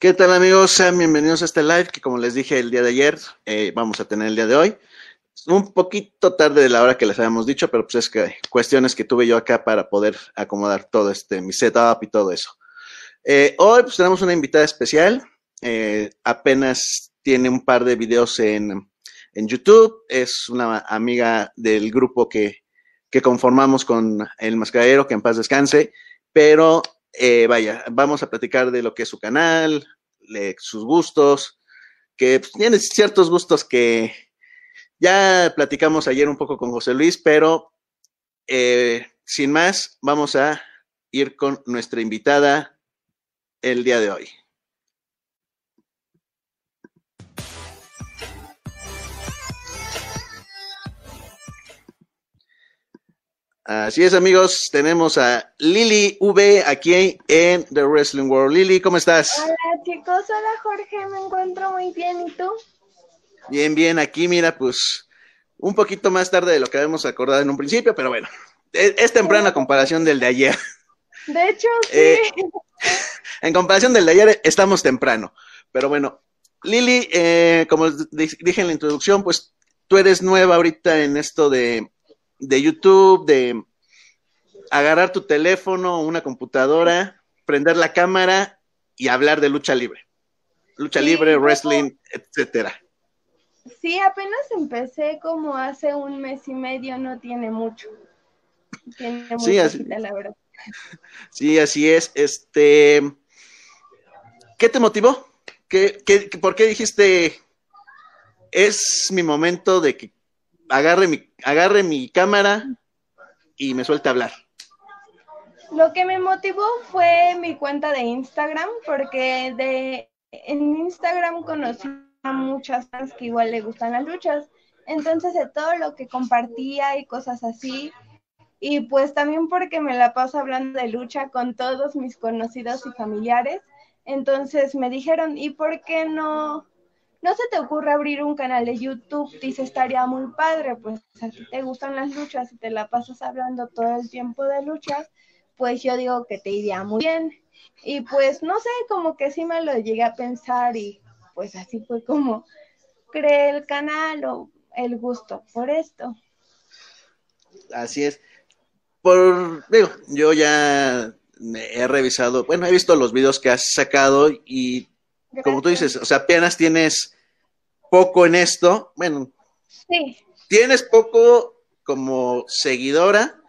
¿Qué tal amigos? Sean bienvenidos a este live que como les dije el día de ayer, eh, vamos a tener el día de hoy. Un poquito tarde de la hora que les habíamos dicho, pero pues es que cuestiones que tuve yo acá para poder acomodar todo este, mi setup y todo eso. Eh, hoy pues tenemos una invitada especial, eh, apenas tiene un par de videos en, en, YouTube, es una amiga del grupo que, que conformamos con el mascaradero, que en paz descanse, pero eh, vaya, vamos a platicar de lo que es su canal, sus gustos, que pues, tiene ciertos gustos que ya platicamos ayer un poco con José Luis, pero eh, sin más, vamos a ir con nuestra invitada el día de hoy. Así es, amigos, tenemos a Lili V aquí en The Wrestling World. Lili, ¿cómo estás? Hola, chicos. Hola, Jorge. Me encuentro muy bien. ¿Y tú? Bien, bien. Aquí, mira, pues un poquito más tarde de lo que habíamos acordado en un principio, pero bueno, es, es temprana comparación del de ayer. De hecho, sí. Eh, en comparación del de ayer, estamos temprano. Pero bueno, Lili, eh, como dije en la introducción, pues tú eres nueva ahorita en esto de de YouTube, de agarrar tu teléfono, una computadora, prender la cámara y hablar de lucha libre. Lucha sí, libre, wrestling, etcétera. Sí, apenas empecé como hace un mes y medio, no tiene mucho. Tiene sí, así, la verdad. Sí, así es. Este, ¿qué te motivó? ¿Qué, qué, ¿Por qué dijiste es mi momento de que agarre mi, agarre mi cámara y me suelte a hablar. Lo que me motivó fue mi cuenta de Instagram, porque de en Instagram conocí a muchas fans que igual le gustan las luchas. Entonces, de todo lo que compartía y cosas así, y pues también porque me la paso hablando de lucha con todos mis conocidos y familiares, entonces me dijeron, ¿y por qué no no se te ocurre abrir un canal de YouTube, dice, estaría muy padre, pues a ti te gustan las luchas y te la pasas hablando todo el tiempo de luchas, pues yo digo que te iría muy bien. Y pues no sé, como que sí me lo llegué a pensar y pues así fue como creé el canal o el gusto por esto. Así es. Por, digo, yo ya he revisado, bueno, he visto los videos que has sacado y. como tú dices, o sea, apenas tienes poco en esto, bueno, sí. tienes poco como seguidora,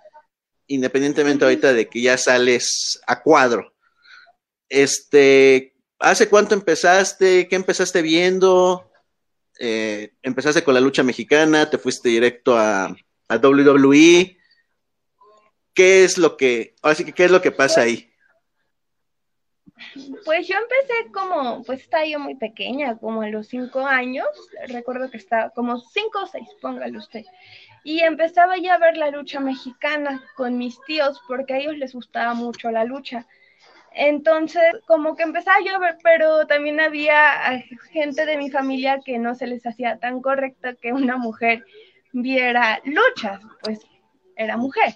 independientemente ahorita de que ya sales a cuadro. Este, ¿hace cuánto empezaste? ¿Qué empezaste viendo? Eh, empezaste con la lucha mexicana, te fuiste directo a, a WWE. ¿Qué es lo que, ahora sí que qué es lo que pasa ahí? Pues yo empecé como, pues estaba yo muy pequeña, como a los cinco años, recuerdo que estaba como cinco o seis, póngale usted. Y empezaba ya a ver la lucha mexicana con mis tíos porque a ellos les gustaba mucho la lucha. Entonces, como que empezaba yo a ver, pero también había gente de mi familia que no se les hacía tan correcto que una mujer viera luchas, pues era mujer.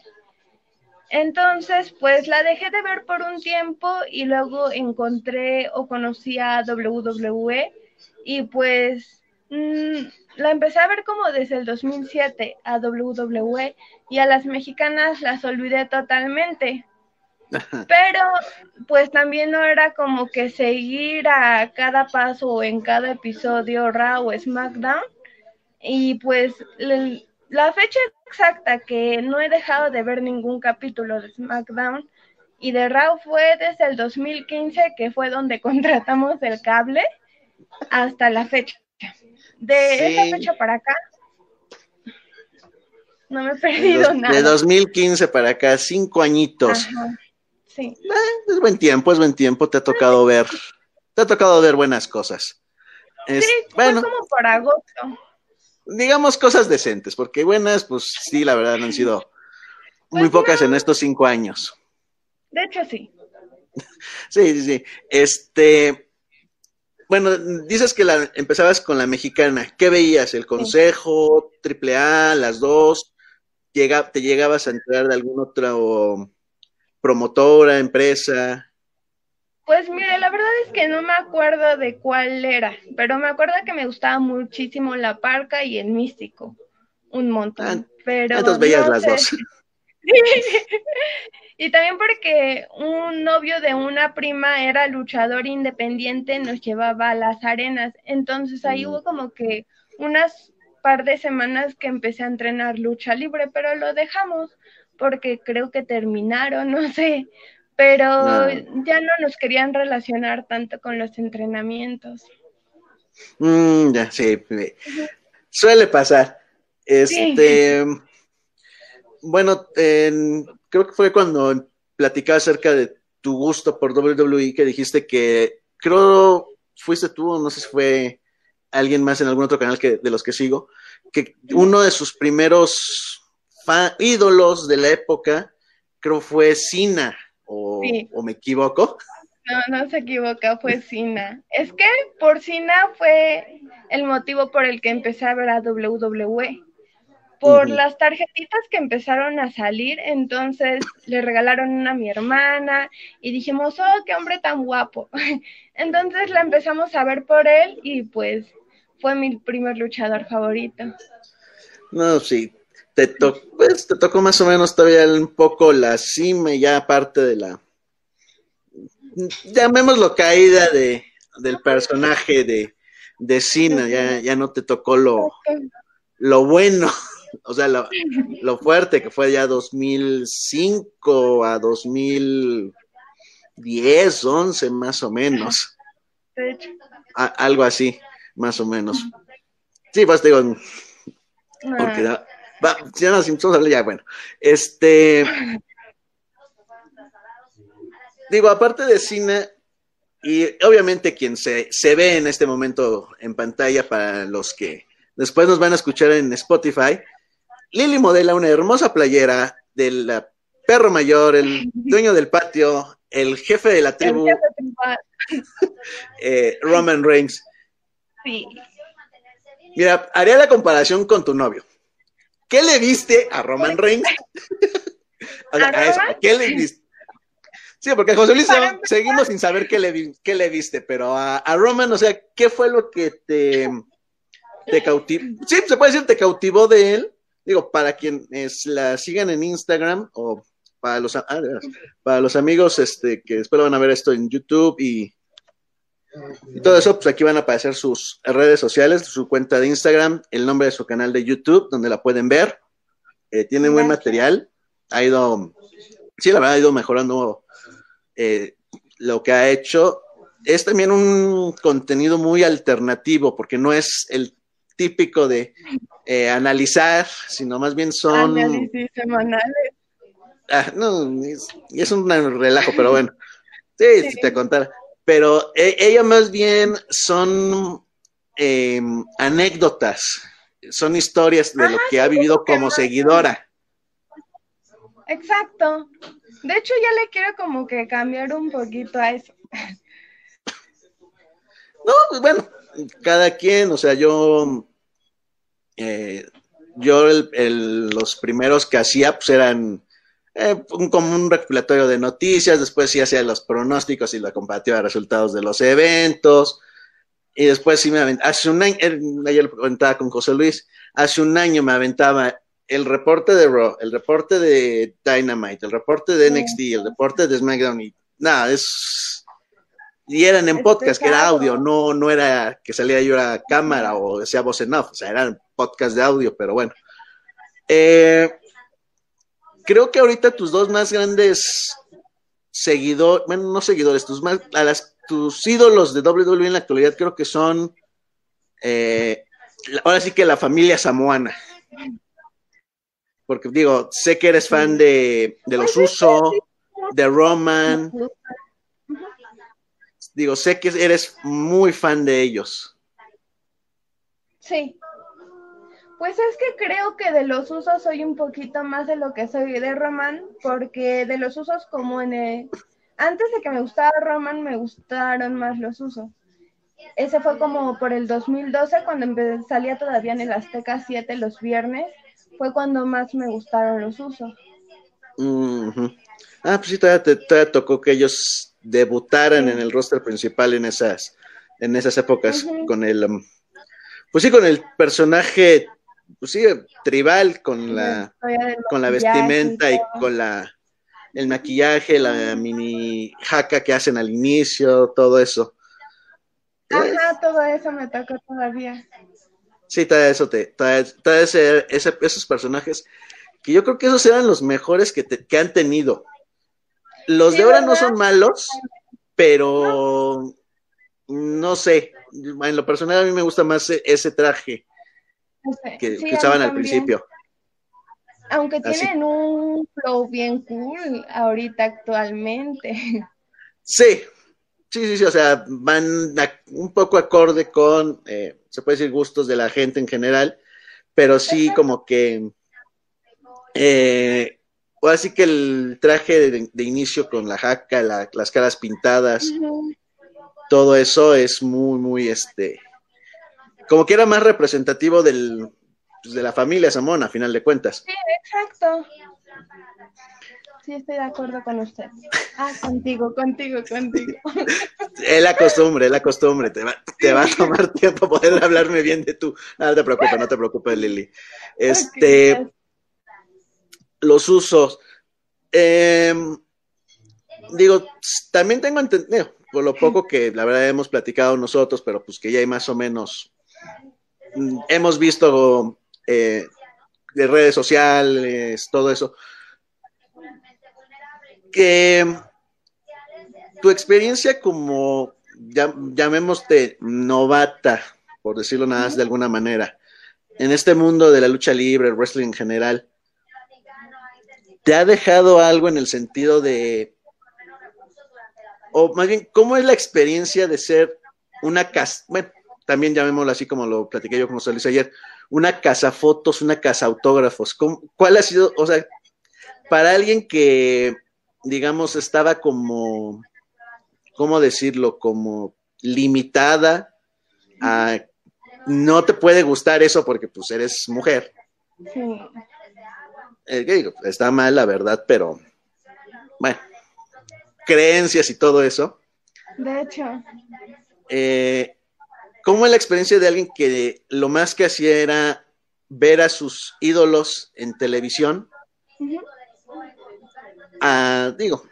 Entonces, pues la dejé de ver por un tiempo y luego encontré o conocí a WWE y pues mmm, la empecé a ver como desde el 2007 a WWE y a las mexicanas las olvidé totalmente. Pero pues también no era como que seguir a cada paso o en cada episodio Raw o SmackDown y pues la fecha exacta que no he dejado de ver ningún capítulo de SmackDown y de Raw fue desde el 2015, que fue donde contratamos el cable, hasta la fecha. De sí. esa fecha para acá, no me he perdido de, nada. De 2015 para acá, cinco añitos. Ajá, sí. Eh, es buen tiempo, es buen tiempo, te ha tocado ver, te ha tocado ver buenas cosas. Es, sí, bueno, fue como por agosto digamos cosas decentes, porque buenas, pues sí, la verdad han sido muy pues pocas no. en estos cinco años. De hecho, sí. sí, sí, sí. Este, bueno, dices que la, empezabas con la mexicana. ¿Qué veías? ¿El consejo, triple A, las dos? Llega, ¿Te llegabas a entrar de alguna otra o, promotora, empresa? Pues mire, la verdad es que no me acuerdo de cuál era, pero me acuerdo que me gustaba muchísimo la parca y el místico, un montón. Ah, pero entonces veías las dos. y también porque un novio de una prima era luchador independiente, nos llevaba a las arenas, entonces ahí mm. hubo como que unas par de semanas que empecé a entrenar lucha libre, pero lo dejamos porque creo que terminaron, no sé, pero ya no nos querían relacionar tanto con los entrenamientos. Mm, ya, sí, suele pasar. Este, bueno, creo que fue cuando platicaba acerca de tu gusto por WWE que dijiste que creo fuiste tú, no sé si fue alguien más en algún otro canal que de los que sigo, que uno de sus primeros ídolos de la época creo fue Cena o, me equivoco. No, no se equivoca, fue Cena. Es que por Cena fue el motivo por el que empecé a ver a WWE. Por las tarjetitas que empezaron a salir, entonces le regalaron una a mi hermana y dijimos, oh, qué hombre tan guapo. Entonces la empezamos a ver por él y pues fue mi primer luchador favorito. No, sí, te, pues, te tocó más o menos todavía un poco la cima ya aparte de la, llamémoslo caída de, del personaje de, de Cena, ya, ya no te tocó lo, lo bueno, o sea, lo, lo fuerte que fue ya 2005 a 2010, 11 más o menos. algo así, más o menos. Sí, pues digo, porque ah. Va, ya ya, bueno. Este. Digo, aparte de cine, y obviamente quien se, se ve en este momento en pantalla para los que después nos van a escuchar en Spotify, Lili modela una hermosa playera del perro mayor, el dueño del patio, el jefe de la tribu, eh, Roman Reigns. Sí. Mira, haría la comparación con tu novio. ¿Qué le viste a Roman Reigns? ¿A, ¿Qué le viste? Sí, porque José Luis seguimos sin saber qué le, qué le viste, pero a, Roman, o sea, ¿qué fue lo que te, te cautivó? Sí, se puede decir, te cautivó de él. Digo, para quienes la sigan en Instagram o para los, ah, para los amigos este, que después van a ver esto en YouTube y y todo eso, pues aquí van a aparecer sus redes sociales, su cuenta de Instagram, el nombre de su canal de YouTube, donde la pueden ver. Eh, tiene buen material. Ha ido, sí, la verdad, ha ido mejorando eh, lo que ha hecho. Es también un contenido muy alternativo, porque no es el típico de eh, analizar, sino más bien son. Análisis semanales. Ah, no, es, es un relajo, pero bueno. Sí, si te contara pero e, ella más bien son em, anécdotas, son historias de lo que ha vivido como seguidora. Exacto. De hecho, ya le quiero como que cambiar un poquito a eso. No, pues bueno, cada quien, o sea, yo, eh, yo los primeros que hacía, pues eran eh, como un recopilatorio de noticias, después sí hacía los pronósticos y la comparativa de resultados de los eventos, y después sí me aventaba, hace un año, ayer lo comentaba con José Luis, hace un año me aventaba el reporte de Raw, el reporte de Dynamite, el reporte de NXT, el reporte de SmackDown, y nada, es... Y eran en podcast, que era audio, no, no era que salía yo a cámara o decía voz en off, o sea, eran podcast de audio, pero bueno. Eh, creo que ahorita tus dos más grandes seguidores, bueno, no seguidores, tus más, a las, tus ídolos de WWE en la actualidad creo que son, eh, ahora sí que la familia samoana. Porque digo, sé que eres fan de, de los Uso, de Roman. Digo, sé que eres muy fan de ellos. Sí. Pues es que creo que de los usos soy un poquito más de lo que soy de Roman, porque de los usos como en el... Antes de que me gustara Roman, me gustaron más los usos. Ese fue como por el 2012, cuando salía todavía en el Azteca 7 los viernes, fue cuando más me gustaron los usos. Ah, pues sí, todavía te tocó que ellos debutaran en el roster principal en esas, en esas épocas con el, um, pues sí, con el personaje, pues sí, tribal, con la, con la vestimenta y con la, el maquillaje, la mini jaca que hacen al inicio, todo eso. Ajá, todo eso me toca todavía. Sí, todo eso, te, todo, ese, esos personajes, que yo creo que esos eran los mejores que, que han tenido. Los de ahora no son malos, pero no. sé, en lo personal a mí me gusta más e, ese traje que, usaban al principio. Aunque tienen un flow bien cool ahorita actualmente. Sí, sí, sí, sí, o sea, van un poco acorde con, eh, se puede decir, gustos de la gente en general, pero sí como que eh, así que el traje de, inicio con la jaca, las caras pintadas, todo eso es muy, muy, este, como que era más representativo del, pues, de la familia Samona, a final de cuentas. Sí, exacto. Sí, estoy de acuerdo con usted. Ah, contigo, contigo, contigo. Es la costumbre, es la costumbre. Te va, te va a tomar tiempo poder hablarme bien de tú. No, te preocupes, no te preocupes, Lili. Este, los usos. Em, digo, también tengo entendido, por lo poco que la verdad hemos platicado nosotros, pero pues que ya hay más o menos, hemos visto eh, de redes sociales, todo eso. Que tu experiencia como, llamémoste novata, por decirlo nada más de alguna manera, en este mundo de la lucha libre, el wrestling en general, ¿Te ha dejado algo en el sentido de, o más bien, ¿cómo es la experiencia de ser una bueno, también llamémoslo así como lo platiqué yo con Solís ayer, una casa fotos, una casa autógrafos? ¿Cuál ha sido, o sea, para alguien que, digamos, estaba como, ¿cómo decirlo? Como limitada a, no te puede gustar eso porque pues eres mujer. Sí eh, está mal la verdad, pero bueno, creencias y todo eso. De hecho. Eh, ¿Cómo es la experiencia de alguien que lo más que hacía era ver a sus ídolos en televisión? digo,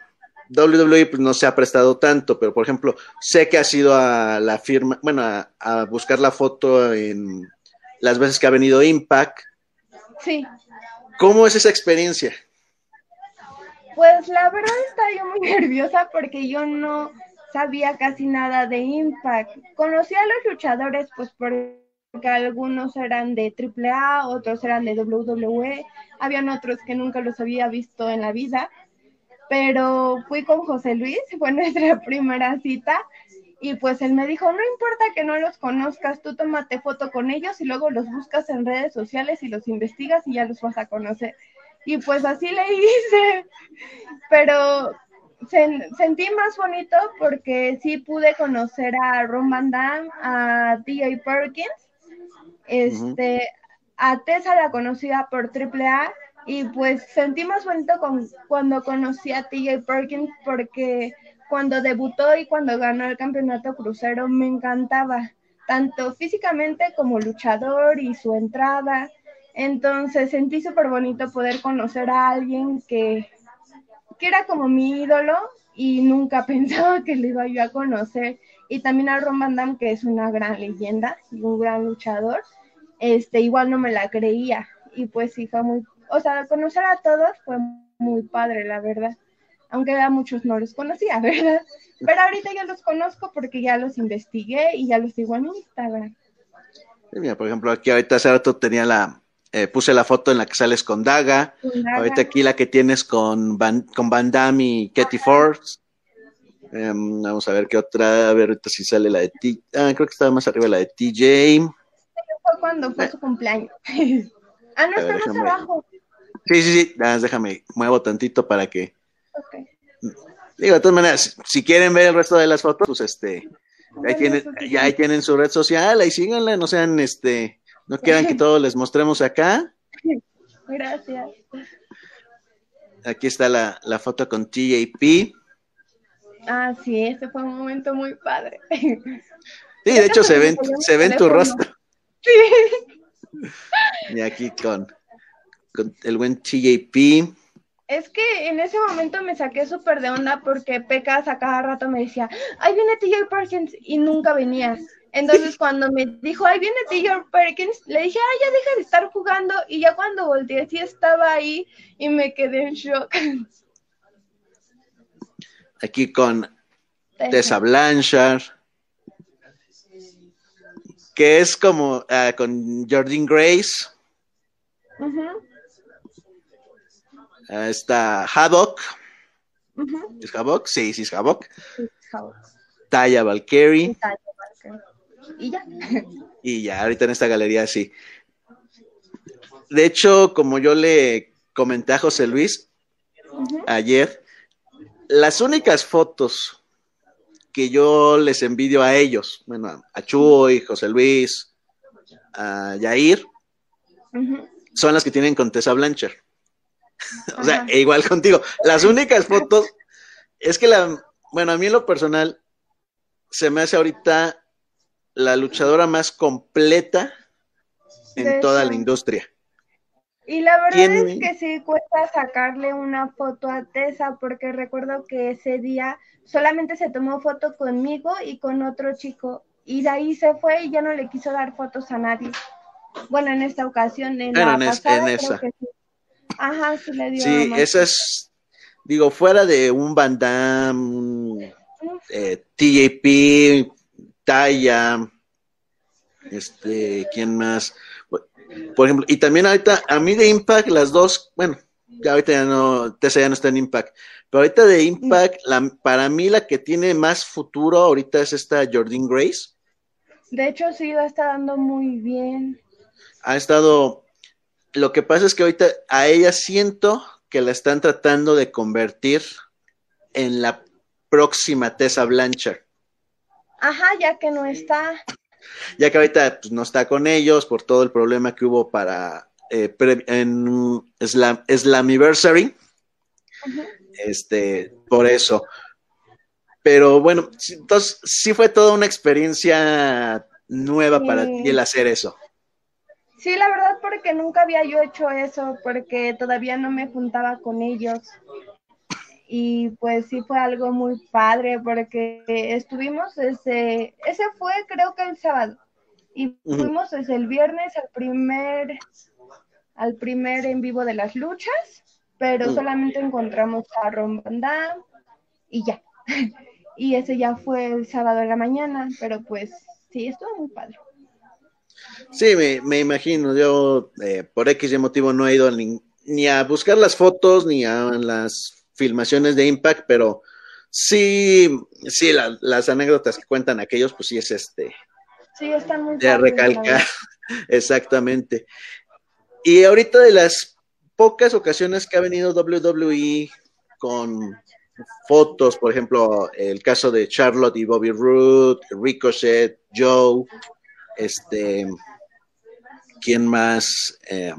WWE pues, no se ha prestado tanto, pero por ejemplo, sé que ha sido a la firma, bueno, a buscar la foto en las veces que ha venido Impact. Sí. ¿Cómo es esa experiencia? Pues la verdad estaba yo muy nerviosa porque yo no sabía casi nada de Impact. Conocí a los luchadores pues porque algunos eran de AAA, otros eran de WWE, habían otros que nunca los había visto en la vida, pero fui con José Luis, fue nuestra primera cita y pues él me dijo, no importa que no los conozcas, tú tómate foto con ellos y luego los buscas en redes sociales y los investigas y ya los vas a conocer. Y pues así le hice, pero sentí más bonito porque sí pude conocer a Ron Van Damme, a DJ Perkins, este, a Tessa la conocida por AAA y pues sentí más bonito con, cuando conocí a TJ Perkins porque cuando debutó y cuando ganó el campeonato crucero me encantaba, tanto físicamente como luchador y su entrada. Entonces sentí súper bonito poder conocer a alguien que, era como mi ídolo y nunca pensaba que le iba yo a conocer. Y también a Ron Van Damme, que es una gran leyenda y un gran luchador, este, igual no me la creía. Y pues sí, fue muy, o sea, conocer a todos fue muy padre, la verdad aunque a muchos no los conocía, ¿verdad? Pero ahorita ya los conozco porque ya los investigué y ya los sigo en Instagram. mira, por ejemplo, aquí ahorita hace rato tenía la, eh, puse la foto en la que sales con Daga, ahorita aquí la que tienes con Van, con Van Damme y Katy Force. Em, vamos a ver qué otra, a ver ahorita si sale la de T, ah, creo que estaba más arriba la de TJ. Fue cuando fue su cumpleaños. ah, no, está más abajo. Sí, sí, sí, déjame, muevo tantito para que Digo, de todas maneras, si quieren ver el resto de las fotos, pues este, ahí tienen, ya ahí tienen su red social, ahí síganla, no sean, este, no quieran que todos les mostremos acá. Gracias. Aquí está la, la foto con TJP. Ah, sí, ese fue un momento muy padre. Sí, de hecho se ven, se ven tu rostro. Sí. Y aquí con, con el buen TJP. Es que en ese momento me saqué súper de onda porque Pecas a cada rato me decía, ahí viene TJ Perkins y nunca venía. Entonces cuando me dijo, ahí viene TJ Perkins, le dije, ah, ya deja de estar jugando. Y ya cuando volteé, sí estaba ahí y me quedé en shock. Aquí con Tessa Blanchard, que es como uh, con Jordan Grace. Uh, está Havoc. -huh. ¿Es Havoc? Sí, sí es Havoc. Sí, Taya Valkyrie. Y ya. y ya, ahorita en esta galería sí. De hecho, como yo le comenté a José Luis ayer, las únicas fotos que yo les envidio a ellos, bueno, a Chuy, José Luis, a Yair, son las que tienen con Tessa Blanchard. o sea, e igual contigo. Las únicas fotos, es que la, bueno, a mí en lo personal, se me hace ahorita la luchadora más completa en toda la industria. Y la verdad es que sí cuesta sacarle una foto a Tessa, porque recuerdo que ese día solamente se tomó foto conmigo y con otro chico, y de ahí se fue y ya no le quiso dar fotos a nadie. Bueno, en esta ocasión, en, la en, pasada, en esa. Sí. Ajá, sí le dio. Sí, esa es, digo, fuera de un Van Damme, eh, TJP, Taya, este, ¿quién más? Por ejemplo, y también ahorita, a mí de Impact, las dos, bueno, ya ahorita ya no, Tessa ya no está en Impact, pero ahorita de Impact, la, para mí la que tiene más futuro ahorita es esta Jordan Grace. De hecho, sí, la está dando muy bien. Ha estado, lo que pasa es que ahorita a ella siento que la están tratando de convertir en la próxima Tessa Blanchard. Ajá, ya que no está ya que ahorita pues, no está con ellos por todo el problema que hubo para eh, en Slam, Slammiversary. Uh -huh. Este, por eso. Pero bueno, entonces sí fue toda una experiencia nueva sí. para ti el hacer eso. Sí, la verdad, porque nunca había yo hecho eso, porque todavía no me juntaba con ellos y pues sí fue algo muy padre porque estuvimos ese, ese fue creo que el sábado y fuimos desde el viernes al primer, al primer en vivo de las luchas, pero solamente encontramos a Ron y ya. y ese ya fue el sábado en la mañana, pero pues sí, estuvo muy padre. Sí, me, me imagino, yo eh, por X motivo no he ido ni, ni a buscar las fotos ni a las filmaciones de Impact, pero sí, sí, la, las anécdotas que cuentan aquellos, pues sí es este. Sí, están muy De recalcar, exactamente. Y ahorita de las pocas ocasiones que ha venido WWE con fotos, por ejemplo, el caso de Charlotte y Bobby Roode, Ricochet, Joe, este, ¿quién más? Eh,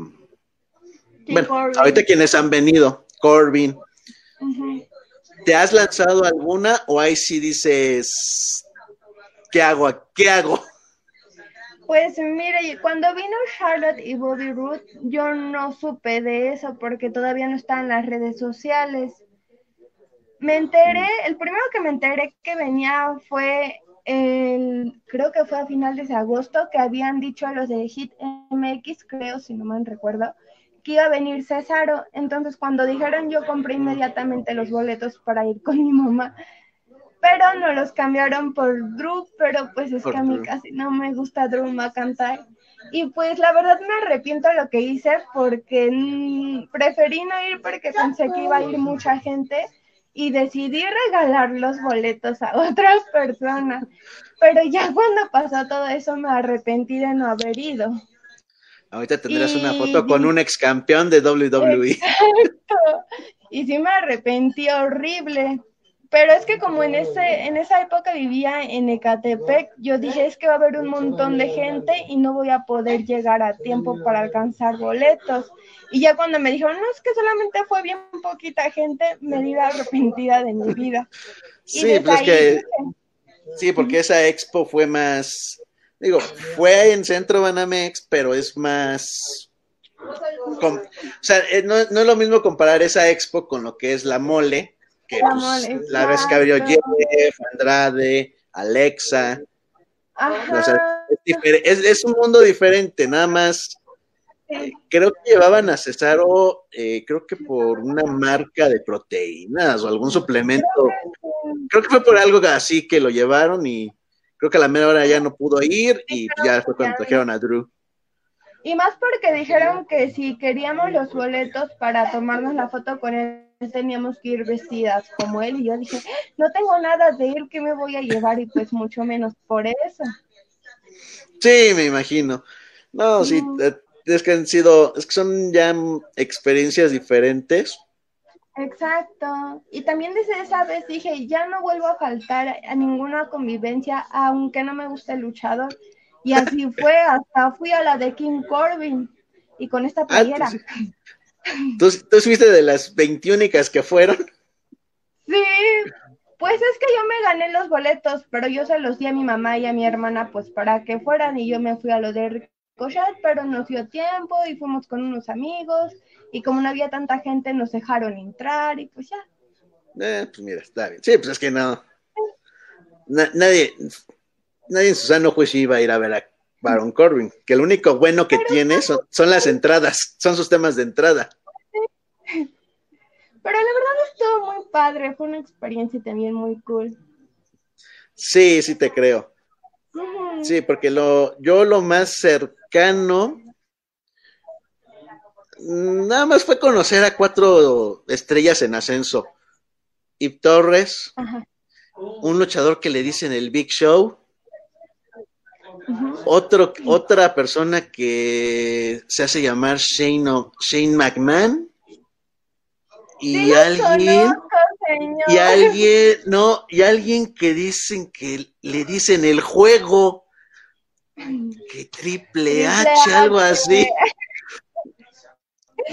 bueno, ahorita quienes han venido, Corbin, Uh -huh. ¿Te has lanzado alguna o ahí sí dices, ¿qué hago? ¿Qué hago? Pues mire, cuando vino Charlotte y Bobby Root, yo no supe de eso porque todavía no está en las redes sociales. Me enteré, el primero que me enteré que venía fue el, creo que fue a finales de agosto, que habían dicho a los de Hit MX, creo, si no me recuerdo, que iba a venir Césaro. Entonces, cuando dijeron, yo compré inmediatamente los boletos para ir con mi mamá. Pero no los cambiaron por Drew, pero pues es por que a mí Drew. casi no me gusta Drew McIntyre. Y pues la verdad me arrepiento de lo que hice porque mmm, preferí no ir porque pensé que iba a ir mucha gente y decidí regalar los boletos a otras personas. Pero ya cuando pasó todo eso me arrepentí de no haber ido. Ahorita tendrás y... una foto con un ex campeón de WWE. Exacto. Y sí me arrepentí horrible. pero es que como en ese en esa época vivía en Ecatepec, yo dije, es que va a haber un montón de gente y no voy a poder llegar a tiempo para alcanzar boletos. Y ya cuando me dijeron, no, es que solamente fue bien poquita gente, me di la arrepentida de mi vida. sí, pues que... Sí, porque esa expo fue más, digo, fue en Centro Banamex, pero es más o sea, eh, no, no, es lo mismo comparar esa expo con lo que es la mole, que la, pues, la vez que abrió Jeff, Andrade, Alexa. O sea, es, es, un mundo diferente, nada más. Eh, creo que llevaban a Cesaro, eh, creo que por una marca de proteínas o algún suplemento. Creo que fue por algo así que lo llevaron y creo que a la media hora ya no pudo ir y ya fue cuando trajeron a Drew. Y más porque dijeron que si queríamos los boletos para tomarnos la foto con él, teníamos que ir vestidas como él. Y yo dije, no tengo nada de ir, ¿qué me voy a llevar? Y pues mucho menos por eso. Sí, me imagino. No, sí, eh, es que han sido, es que son ya experiencias diferentes. Exacto. Y también desde esa vez dije, ya no vuelvo a faltar a ninguna convivencia, aunque no me guste el luchador. Y así fue, hasta fui a la de King Corbin y con esta ah, playera. ¿Tú, ¿Tú, fuiste de las 21 que fueron? Sí, pues es que yo me gané los boletos, pero yo se los di a mi mamá y a mi hermana pues para que fueran y yo me fui a lo de Pero nos dio tiempo y fuimos con unos amigos y como no había tanta gente nos dejaron entrar y pues ya. Eh, pues mira, está bien. Sí, pues es que no. nadie, nadie en su sano juicio iba a ir a ver a Baron Corbin, que lo único bueno que tiene son, las entradas, son sus temas de entrada. Pero la verdad estuvo muy padre, fue una experiencia también muy cool. Sí, sí te creo. Sí, porque lo, yo lo más cercano, nada más fue conocer a cuatro estrellas en ascenso. Y Torres, un luchador que le dicen el Big Show, otro, otra persona que se hace llamar Shane, Shane McMahon. Y alguien, y alguien, no, y alguien que dicen que le dicen el juego, que triple H, algo así.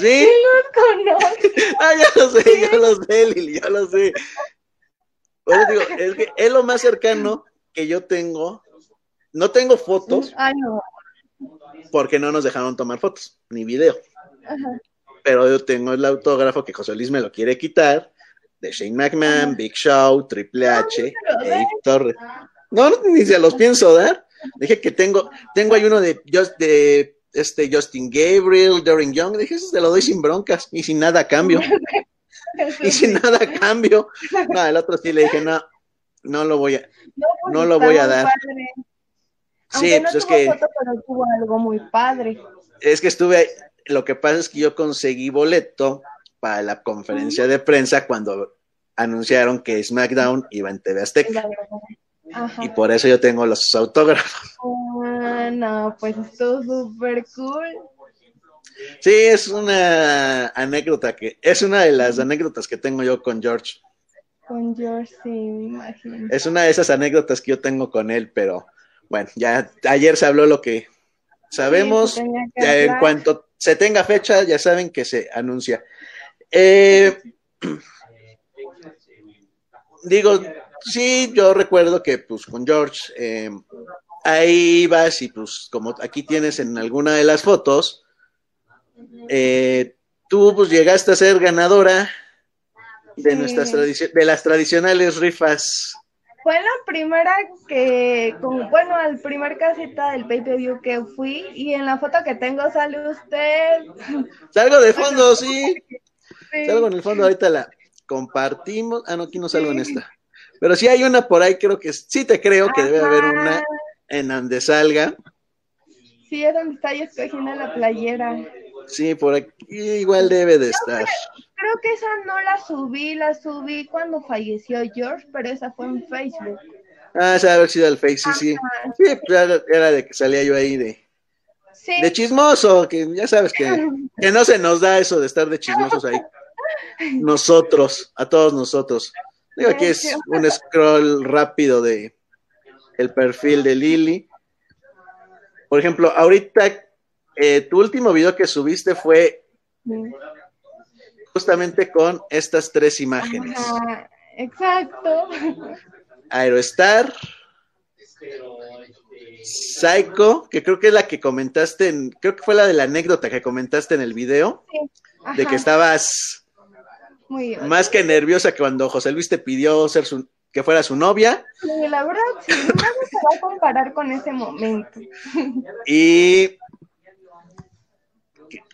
¿Sí? ah, ya lo sé, ya lo sé, Lili, ya lo sé. digo, es que es lo más cercano que yo tengo no tengo fotos. Porque no nos dejaron tomar fotos, ni video. Pero yo tengo el autógrafo que José Luis me lo quiere quitar, de Shane McMahon, Big Show, Triple H, Dave Torres. No, ni se los pienso dar. Dije que tengo, tengo ahí uno de, de este Justin Gabriel, Darren Young. Dije, eso se lo doy sin broncas y sin nada a cambio. y sin nada a cambio. No, el otro sí le dije, no, no lo voy a, no, pues lo voy a dar. Sí, pues es que. pero tuvo algo muy padre. Es que estuve. Lo que pasa es que yo conseguí boleto para la conferencia de prensa cuando anunciaron que SmackDown iba en TV Azteca. Y por eso yo tengo los autógrafos. Ah, no, pues estuvo súper cool. Sí, es una anécdota que es una de las anécdotas que tengo yo con George. Con George, sí, me imagino. Es una de esas anécdotas que yo tengo con él, pero bueno, ya ayer se habló lo que sabemos. en cuanto se tenga fecha, ya saben que se anuncia. Eh, digo, sí, yo recuerdo que pues con George eh, ahí vas y pues como aquí tienes en alguna de las fotos, eh, tú pues llegaste a ser ganadora de nuestras de las tradicionales rifas fue la primera que, bueno, al primer casita del pay per view que fui y en la foto que tengo sale usted. Salgo de fondo, sí. Salgo en el fondo, ahorita la compartimos. Ah, no, aquí no salgo en esta. Pero sí hay una por ahí, creo que sí te creo que debe haber una en donde salga. Sí, es donde está yo escogiendo la playera. Sí, por aquí igual debe de estar creo que esa no la subí, la subí cuando falleció George, pero esa fue en Facebook. Ah, esa haber sido el Face, sí, sí. Sí, pues era, de que salía yo ahí de, de chismoso, que ya sabes que, que no se nos da eso de estar de chismosos ahí. Nosotros, a todos nosotros. Digo, aquí es un scroll rápido de el perfil de Lili. Por ejemplo, ahorita eh, tu último video que subiste fue justamente con estas tres imágenes. exacto. Aerostar, Psycho, que creo que es la que comentaste, en, creo que fue la de la anécdota que comentaste en el video, de que estabas más que nerviosa que cuando José Luis te pidió ser su, que fuera su novia. Sí, la verdad, sí, no se va a comparar con ese momento. Y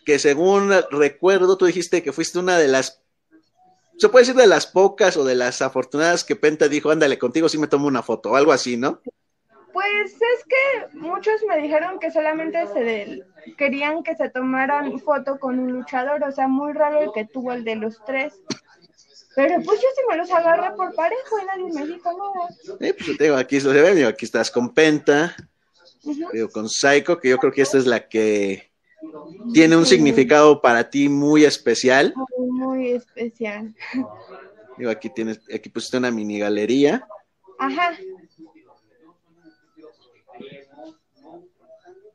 que, según recuerdo, tú dijiste que fuiste una de las, se puede decir de las pocas o de las afortunadas que Penta dijo, ándale, contigo sí me tomo una foto, o algo así, ¿no? Pues es que muchos me dijeron que solamente se querían que se tomaran foto con un luchador, o sea, muy raro el que tuvo el de los tres. Pero pues yo sí me los agarré por parejo y nadie me dijo nada. Sí, pues tengo aquí, se ve, aquí estás con Penta, con Psycho, que yo creo que esta es la que tiene un significado para ti muy especial. Muy, muy especial. Digo, aquí tienes, aquí pusiste una mini galería. Ajá.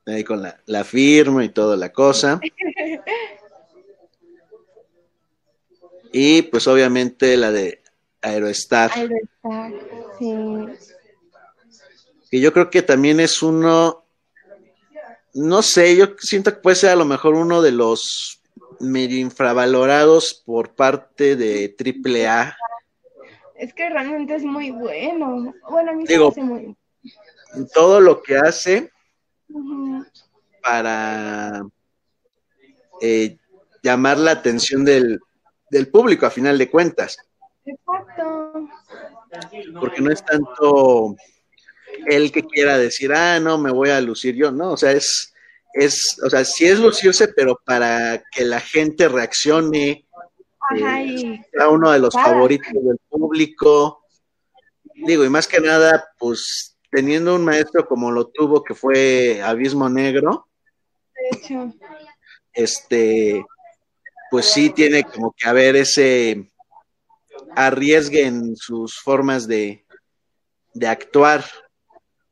Ahí con la, la firma y toda la cosa. y pues obviamente la de Aerostar. Aerostar, sí. Que yo creo que también es uno, no sé, yo siento que puede ser a lo mejor uno de los medio infravalorados por parte de AAA. Es que realmente es muy bueno. Bueno, a mí Digo, me muy todo lo que hace para eh, llamar la atención del, del, público, a final de cuentas. Exacto. Porque no es tanto el que quiera decir, ah, no, me voy a lucir yo, no, o sea, es, es, o sea, sí es lucirse, pero para que la gente reaccione, eh, a uno de los favoritos del público. Digo, y más que nada, pues teniendo un maestro como lo tuvo, que fue Abismo Negro, de hecho. este, pues sí tiene como que haber ese arriesgue en sus formas de, de actuar.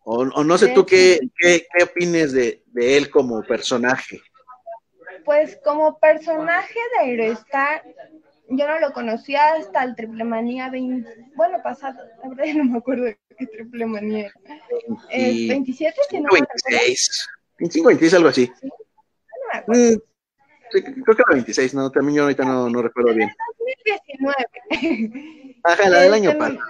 O, no sé tú qué, qué, qué opines de, de, él como personaje. Pues como personaje de Aerostar, yo no lo conocía hasta el Triple Manía 20, bueno, pasado, la verdad no me acuerdo qué Triple Manía. ¿Es 27? 26. 25, 26, algo así. ¿Sí? No mm, sí, creo que era 26, no, también yo ahorita no, no recuerdo bien. 2019. Ajá, la del año este, pasado.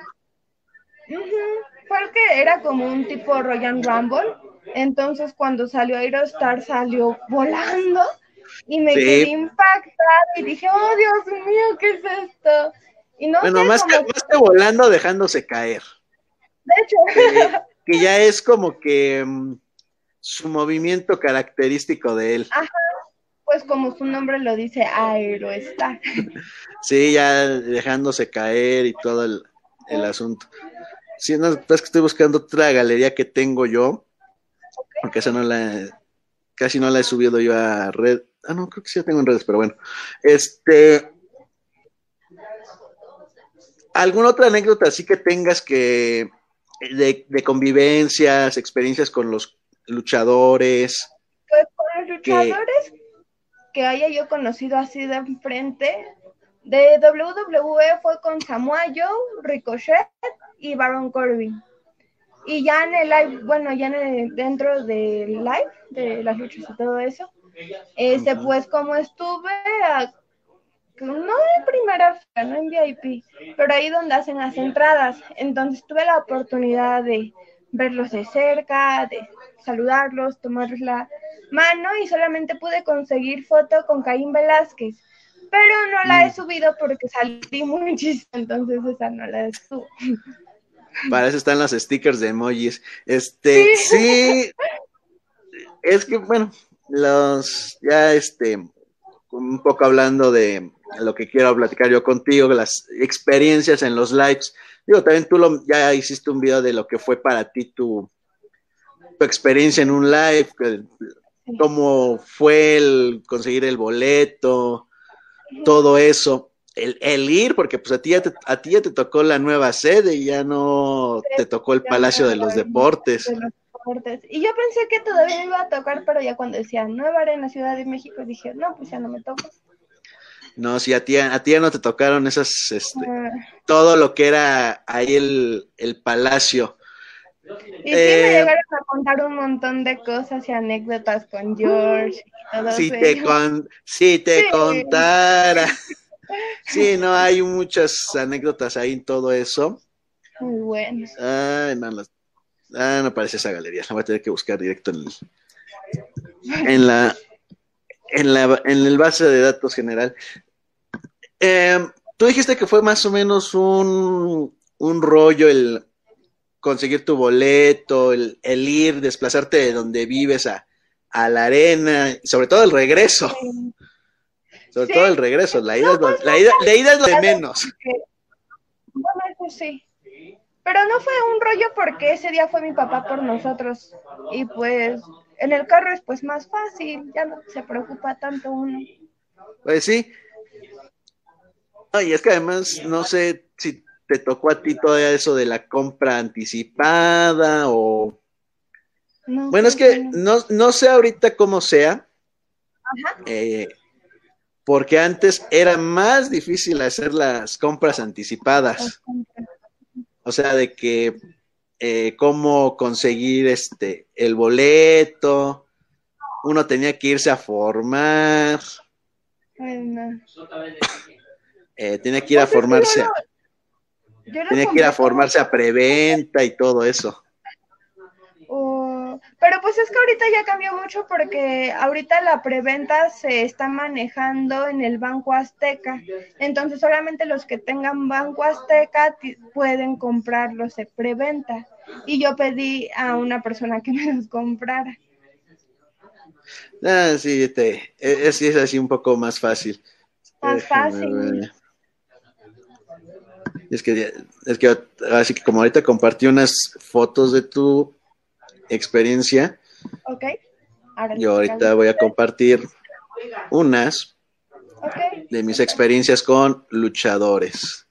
Fue el que era como un tipo Royal Rumble. Entonces, cuando salió Aerostar, salió volando y me quedé impactada y dije, oh Dios mío, ¿qué es esto? Y no bueno, más, que, más que volando, dejándose caer. De hecho. que ya es como que mm, su movimiento característico de él. Ajá, pues como su nombre lo dice, aeroestar. sí, ya dejándose caer y todo el, el asunto. Sí, no, es que estoy buscando otra galería que tengo yo, porque esa no la, casi no la he subido yo a red. Ah, no, creo que sí la tengo en redes, pero bueno. Este, ¿Alguna otra anécdota así que tengas que de, convivencias, experiencias con los luchadores? Pues con los luchadores que, haya yo conocido así de enfrente, de WWE fue con Samoa Joe, Ricochet y Baron Corbin. Y ya en el live, bueno, ya en dentro del live, de las luchas y todo eso, este, pues como estuve a no en primera fila, no en VIP, pero ahí donde hacen las entradas. Entonces tuve la oportunidad de verlos de cerca, de saludarlos, tomarles la mano y solamente pude conseguir foto con Caín Velázquez. Pero no la he mm. subido porque salí muchísimo, entonces esa no la subo. Para eso están los stickers de emojis. Este, sí, es que bueno, los ya este un poco hablando de lo que quiero platicar yo contigo, las experiencias en los lives. Digo, también tú lo, ya hiciste un video de lo que fue para ti tu, tu experiencia en un live, cómo fue el conseguir el boleto, todo eso. el, el, ir, porque pues a ti, ya te, a ti ya te tocó la nueva sede y ya no te tocó el Palacio de los Deportes. Y yo pensé que todavía me iba a tocar, pero ya cuando decía Nueva Arena Ciudad de México, dije, no, pues ya no me toca. No, sí, a ti, a ti ya no te tocaron esas, este, uh, todo lo que era ahí el, el palacio. Y sí eh, me llegaron a contar un montón de cosas y anécdotas con George. Y todo si, te con, si te sí. contara. Sí, no, hay muchas anécdotas ahí en todo eso. Muy bueno. Ay, las, ah, no aparece esa galería. La voy a tener que buscar directo en, el, en la en la en el base de datos general. Eh, tú dijiste que fue más o menos un, un rollo el conseguir tu boleto, el, el, ir, desplazarte de donde vives a, a la arena, sobre todo el regreso. Sobre sí. todo el regreso, la ida, no, es lo, pues, la, ida, la ida es lo de menos. Bueno, eso sí. Pero no fue un rollo porque ese día fue mi papá por nosotros. Y pues en el carro es pues más fácil, ya no se preocupa tanto uno. Pues sí. y es que además no sé si te tocó a ti todavía eso de la compra anticipada o... No, bueno, es que no, no sé ahorita cómo sea. Ajá. Eh, porque antes era más difícil hacer las compras anticipadas. O sea, de que eh, cómo conseguir este el boleto, uno tenía que irse a formar. Eh, tenía que ir a formarse. Tenía que ir a formarse a preventa y todo eso. Pero pues es que ahorita ya cambió mucho porque ahorita la preventa se está manejando en el Banco Azteca. Entonces solamente los que tengan Banco Azteca pueden comprarlos de preventa. Y yo pedí a una persona que me los comprara. Ah, sí, este, es, es así un poco más fácil. Más fácil. Es que, es que así que como ahorita compartí unas fotos de tu experiencia. Ok. Ahora Yo ahorita voy a compartir unas okay. de mis experiencias con luchadores.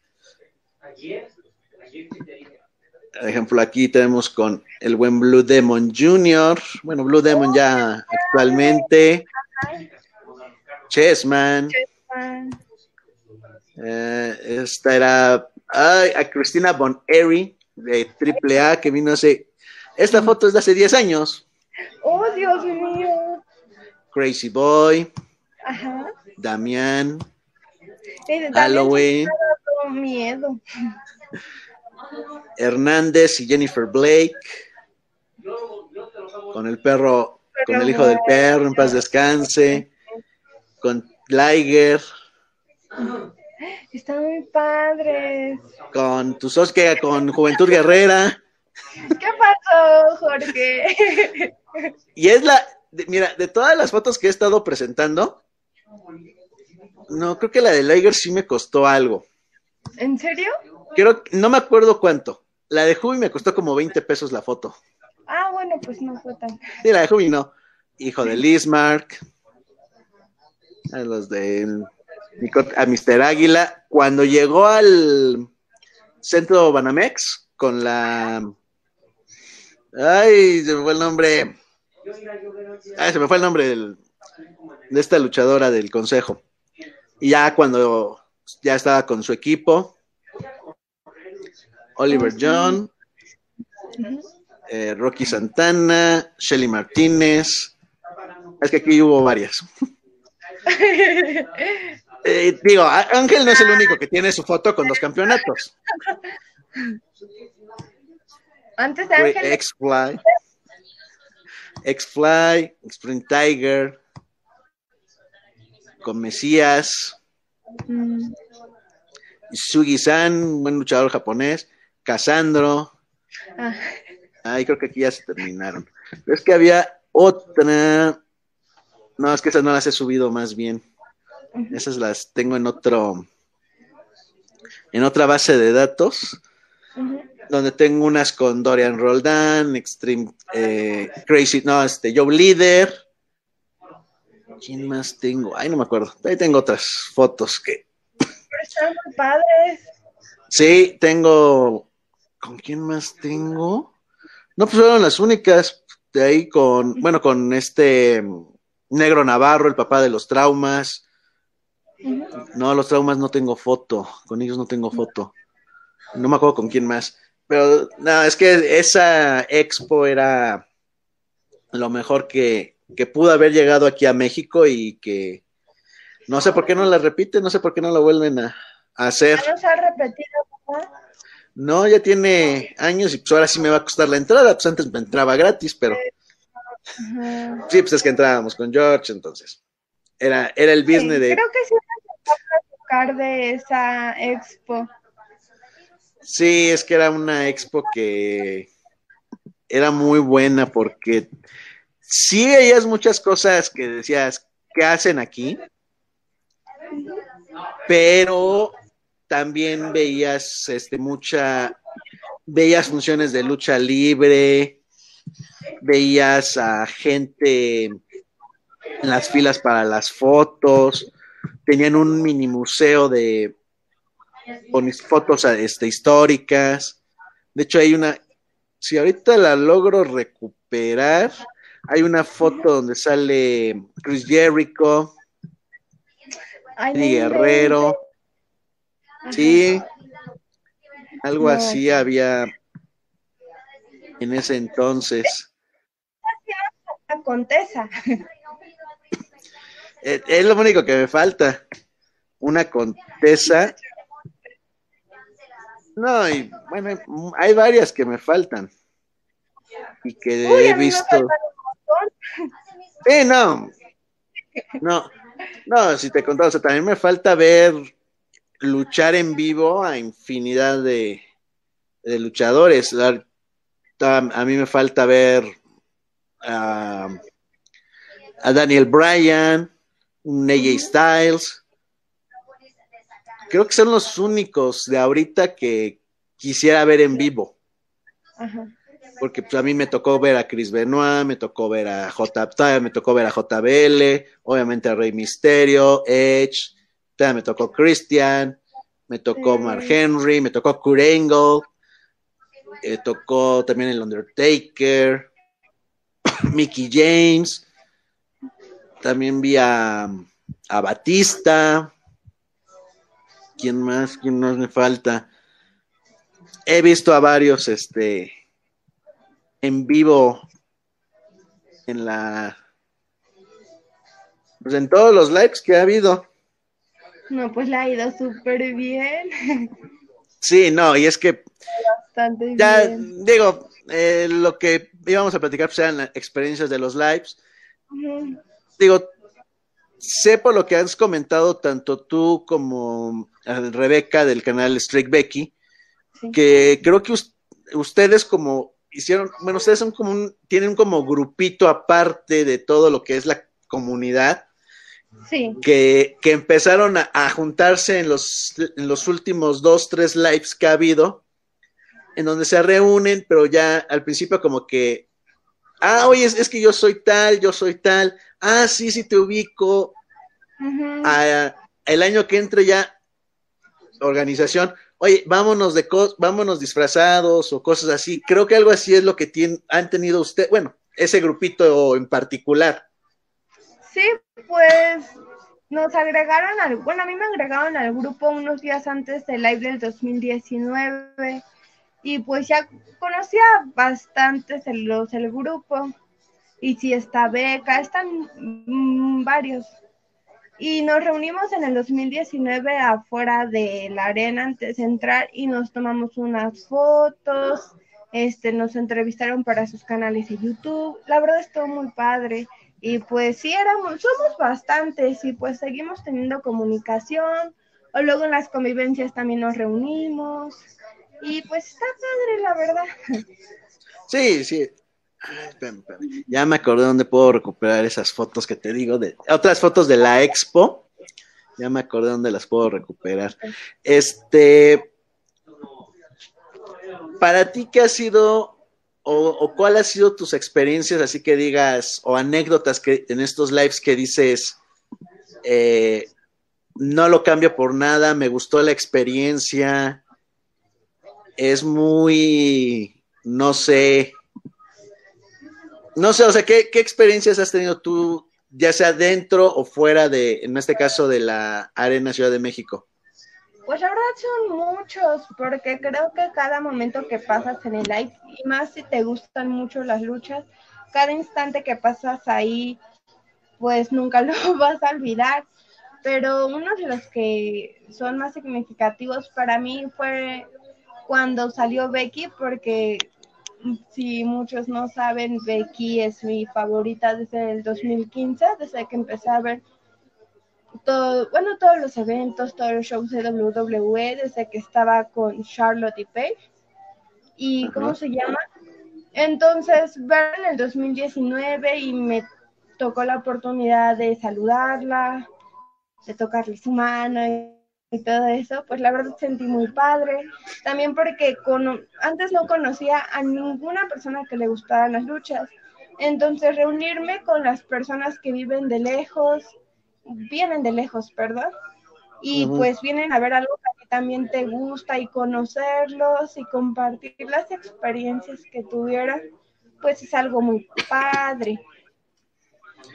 Por ejemplo, aquí tenemos con el buen Blue Demon Jr., bueno, Blue Demon ya actualmente, Chessman, Chessman. Eh, esta era ay, a Cristina Bon Airy de AAA que vino hace esta foto es de hace 10 años. Oh, Dios mío. Crazy Boy. Ajá. Damián. Eh, Halloween. miedo. Hernández y Jennifer Blake. Con el perro, con el hijo del perro, en paz descanse. Con Liger. Están muy padres. Con tu Sosque, con Juventud Guerrera. ¿Qué Jorge? Y es la, de, mira, de todas las fotos que he estado presentando, no, creo que la de Liger sí me costó algo. ¿En serio? Creo, no me acuerdo cuánto. La de Hubi me costó como 20 pesos la foto. Ah, bueno, pues no fue tan. Sí, la de Hubi no. Hijo de Lismark. A los de a Mr. Águila. Cuando llegó al centro Banamex con la Ay, se me fue el nombre. Ay, se me fue el nombre del, de esta luchadora del consejo. Y ya cuando ya estaba con su equipo, Oliver John, eh, Rocky Santana, Shelly Martínez. Es que aquí hubo varias. eh, digo, Ángel no es el único que tiene su foto con los campeonatos. Antes de Ángel. X-Fly. X-Fly, Spring Tiger. Con Mesías. Mm. Sugi-san, buen luchador japonés. Casandro. Ah. Ay, creo que aquí ya se terminaron. Pero es que había otra. No, es que esas no las he subido más bien. Uh -huh. Esas las tengo en otro. En otra base de datos. Uh -huh donde tengo unas con Dorian Roldan, Extreme eh, Crazy, no, este, Joe Leader. ¿Quién más tengo? Ay, no me acuerdo. Ahí tengo otras fotos que. están muy padres. Sí, tengo. ¿Con quién más tengo? No, pues fueron las únicas. De ahí con, bueno, con este Negro Navarro, el papá de los traumas. No, los traumas no tengo foto. Con ellos no tengo foto. No me acuerdo con quién más. Pero no, es que esa expo era lo mejor que, que pudo haber llegado aquí a México y que no sé por qué no la repiten, no sé por qué no la vuelven a, a hacer. ¿No se ha repetido, papá? No, ya tiene años y pues ahora sí me va a costar la entrada. Pues antes me entraba gratis, pero Ajá. sí, pues es que entrábamos con George, entonces era, era el business Sí, de. Creo que sí me a platicar de esa expo. Sí, es que era una expo que era muy buena porque sí veías muchas cosas que decías, ¿qué hacen aquí? Pero también veías este mucha veías funciones de lucha libre, veías a gente en las filas para las fotos, tenían un mini museo de con mis fotos este, históricas. De hecho, hay una, si ahorita la logro recuperar, hay una foto donde sale Chris Jericho, Eddie Guerrero, inventes. sí, algo No. así había en ese entonces. Ajá, Contesa. Eh, Es lo único que me falta, una contesa. No, y bueno, hay varias que me faltan y que Uy, he visto. faltan un montón. Sí, no. No, no, si te contaba, o sea, también me falta ver luchar en vivo a infinidad de, de luchadores. A mí me falta ver a, a Daniel Bryan, un AJ Styles. Creo que son los únicos de ahorita que quisiera ver en vivo Ajá. porque pues, a mí me tocó ver a Chris Benoit, me tocó ver a J, me tocó ver a JBL, obviamente a Rey Misterio, Edge, me tocó Christian, me tocó. Mark Henry, me tocó Kurt Angle, eh, tocó también el Undertaker, Mickey James, también vi a, a Batista, ¿quién más? ¿Quién más me falta? He visto a varios, este, en vivo en la pues en todos los lives que ha habido. No, pues la ha ido súper bien. Sí, no, y es que Bastante ya bien. digo, eh, lo que íbamos a platicar pues eran experiencias de los lives. Ujú. Digo, sé por lo que has comentado tanto tú como eh, Rebeca del canal Strike Becky, Sí. que creo que us- ustedes como hicieron, bueno, ustedes son como un, tienen como grupito aparte de todo lo que es la comunidad, Sí. que, que empezaron a, a juntarse en los, en los últimos dos, tres lives que ha habido, en donde se reúnen, pero ya al principio como que, ah, oye, es, es que yo soy tal, yo soy tal, ah, sí, sí te ubico. Ah, el año que entre ya organización, oye, vámonos de cos vámonos disfrazados o cosas así. Creo que algo así es lo que han tenido usted, bueno, ese grupito en particular. Sí, pues nos agregaron al, bueno, a mí me agregaron al grupo unos días antes del live del 2019 y pues ya conocía bastantes el, los el grupo y si está Beca, están mm, varios. Y nos reunimos en el 2019 afuera de la arena antes de entrar y nos tomamos unas fotos, este, nos entrevistaron para sus canales de YouTube. La verdad estuvo muy padre. Y pues sí, éramos, somos bastantes y pues seguimos teniendo comunicación. O luego en las convivencias también nos reunimos. Y pues está padre, la verdad. Sí, sí. Ya me acordé dónde puedo recuperar esas fotos que te digo, de otras fotos de la expo. Ya me acordé dónde las puedo recuperar. Este, para ti, ¿qué ha sido o, o cuál ha sido tus experiencias, así que digas, o anécdotas que en estos lives que dices, eh, no lo cambio por nada, me gustó la experiencia, es muy, no sé, no sé, o sea, ¿qué, ¿qué, experiencias has tenido tú, ya sea dentro o fuera de, en este caso, de la Arena Ciudad de México? Pues la verdad son muchos, porque creo que cada momento que pasas en el live, y más si te gustan mucho las luchas, cada instante que pasas ahí, pues nunca lo vas a olvidar. Pero uno de los que son más significativos para mí fue cuando salió Becky, porque si muchos no saben, Becky es mi favorita desde el 2015, desde que empecé a ver todo, bueno, todos los eventos, todos los shows de WWE, desde que estaba con Charlotte y Paige. ¿Y cómo se llama? Entonces, ver en el 2019 y me tocó la oportunidad de saludarla, de tocarle su mano y, todo eso, pues la verdad sentí muy padre. También porque con, antes no conocía a ninguna persona que le gustaran las luchas. Entonces, reunirme con las personas que viven de lejos, vienen de lejos, perdón, y pues vienen a ver algo que a ti también te gusta y conocerlos y compartir las experiencias que tuvieron, pues es algo muy padre.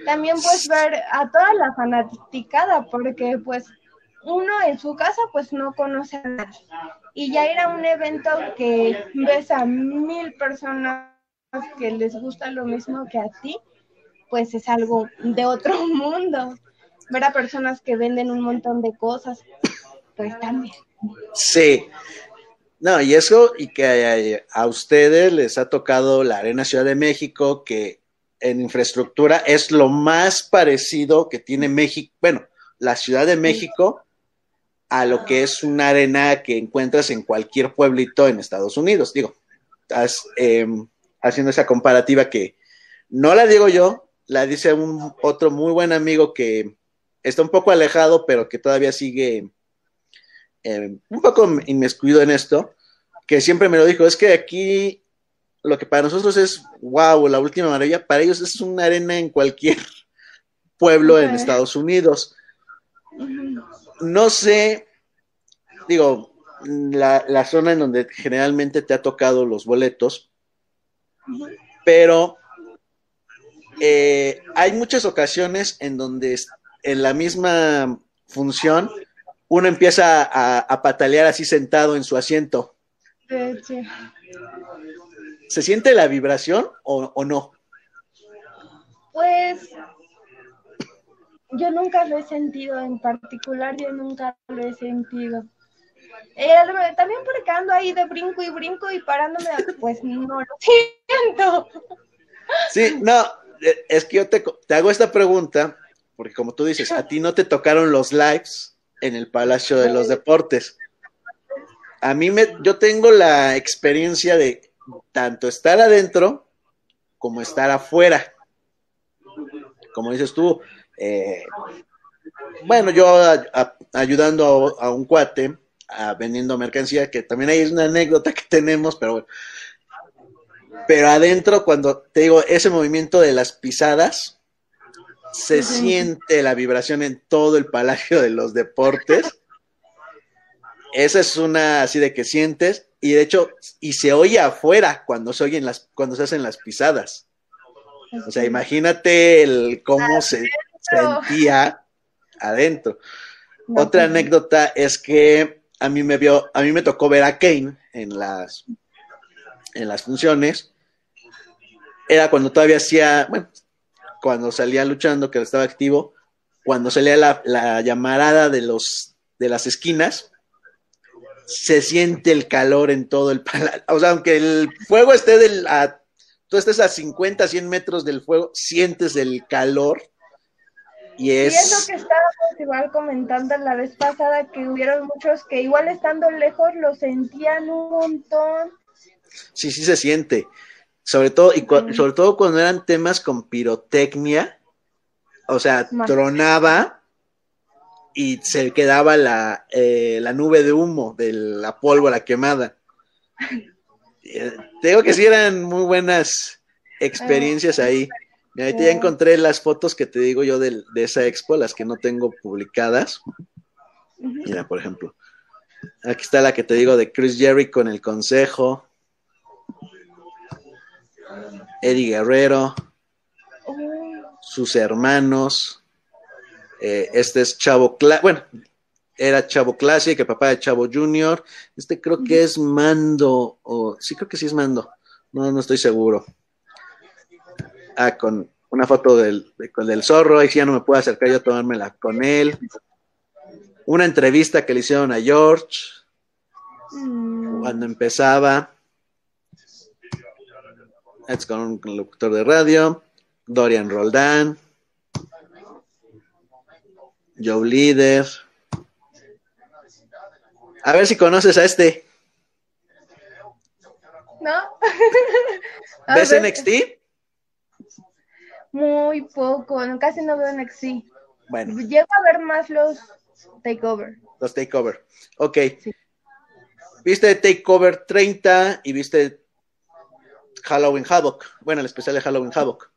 También pues ver a toda la fanaticada, porque pues uno en su casa pues no conoce a nadie. Y ya ir a un evento que ves a mil personas que les gusta lo mismo que a ti, pues es algo de otro mundo ver a personas que venden un montón de cosas, pues también. Sí. No, y eso, y que a, ustedes les ha tocado la Arena Ciudad de México, que en infraestructura es lo más parecido que tiene México, bueno, la Ciudad de México a lo que es una arena que encuentras en cualquier pueblito en Estados Unidos. Digo, em, haciendo esa comparativa que no la digo yo, la dice un otro muy buen amigo que está un poco alejado, pero que todavía sigue eh, un poco inmiscuido en esto, que siempre me lo dijo, es que aquí lo que para nosotros es, wow, la última maravilla, para ellos es una arena en cualquier pueblo en Estados Unidos. No sé, digo, la, zona en donde generalmente te ha tocado los boletos, pero eh, hay muchas ocasiones en donde en la misma función, uno empieza a, patalear así sentado en su asiento. ¿Se siente la vibración o, no? Pues yo nunca lo he sentido, en particular yo nunca lo he sentido. Eh, también porque ando ahí de brinco y brinco y parándome, pues no lo siento. Sí, no, eh, es que yo te, te hago esta pregunta porque como tú dices, a ti no te tocaron los lives en el Palacio de los Deportes. A mí me, yo tengo la experiencia de tanto estar adentro como estar afuera. Como dices tú, eh, bueno, yo ayudando a, un cuate, vendiendo mercancía, que también hay una anécdota que tenemos, pero bueno. Pero adentro, cuando te digo, ese movimiento de las pisadas, se siente la vibración en todo el Palacio de los Deportes. Esa es una así de que sientes, y de hecho, y se oye afuera cuando se oyen las, cuando se hacen las pisadas. O sea, imagínate el cómo se sentía adentro. Otra anécdota es que a mí me vio, a mí me tocó ver a Kane en las en las funciones. Era cuando todavía hacía, bueno, cuando salía luchando, que estaba activo, cuando salía la, la llamarada de, los, de las esquinas, se siente el calor en todo el palacio. O sea, aunque el fuego esté del, a, tú estés a 50, 100 metros del fuego, sientes el calor. Y es... y es lo que estábamos igual comentando la vez pasada, que hubieron muchos que igual estando lejos lo sentían un montón. Sí, sí se siente. Sobre todo, y sobre todo cuando eran temas con pirotecnia, o sea, tronaba y se quedaba la, eh, la nube de humo de la pólvora quemada. Eh, tengo que sí eran muy buenas experiencias ahí. Ahorita ya encontré las fotos que te digo yo de, de, esa expo, las que no tengo publicadas. Mira, por ejemplo. Aquí está la que te digo de Chris Jerry con el consejo. Eddie Guerrero. Oh, Sus hermanos. Eh, este es Chavo Cla bueno, era Chavo Classic, el papá de Chavo Junior. Este creo que es Mando, o sí creo que sí es Mando. No, no estoy seguro. Ah, con una foto del, de- con del zorro, ahí sí ya no me puedo acercar yo a tomármela con él. Una entrevista que le hicieron a George mm, cuando empezaba. Es con un locutor de radio. Dorian Roldán. Joe Líder. A ver si conoces a este. ¿No? ¿Ves NXT? Muy poco, casi no veo NXT. Bueno, Llego a ver más los Takeover. los Takeover. Ok. Sí. Viste Takeover 30 y viste Halloween Havoc. Bueno, el especial de Halloween Havoc.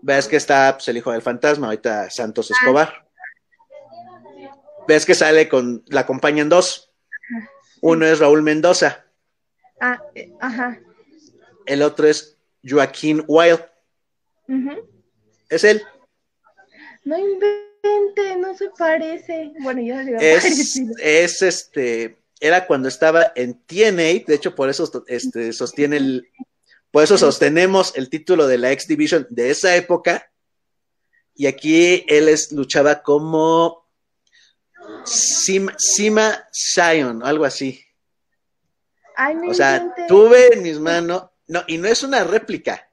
Ves que está pues, el hijo del fantasma, ahorita Santos Escobar. Ves que sale con, la acompañan dos. Uno es Raúl Mendoza, Ah, eh, ajá. el otro es Joaquín Wild. Es él. No invente, no se parece. Bueno, yo le Es, es este, era cuando estaba en TNA, de hecho por eso este, sostiene el, por eso sostenemos el título de la X Division de esa época. Y aquí él es, luchaba como Sima, Sima Zion, algo así. Ay, no O sea, invente. tuve en mis manos, no, y no es una réplica,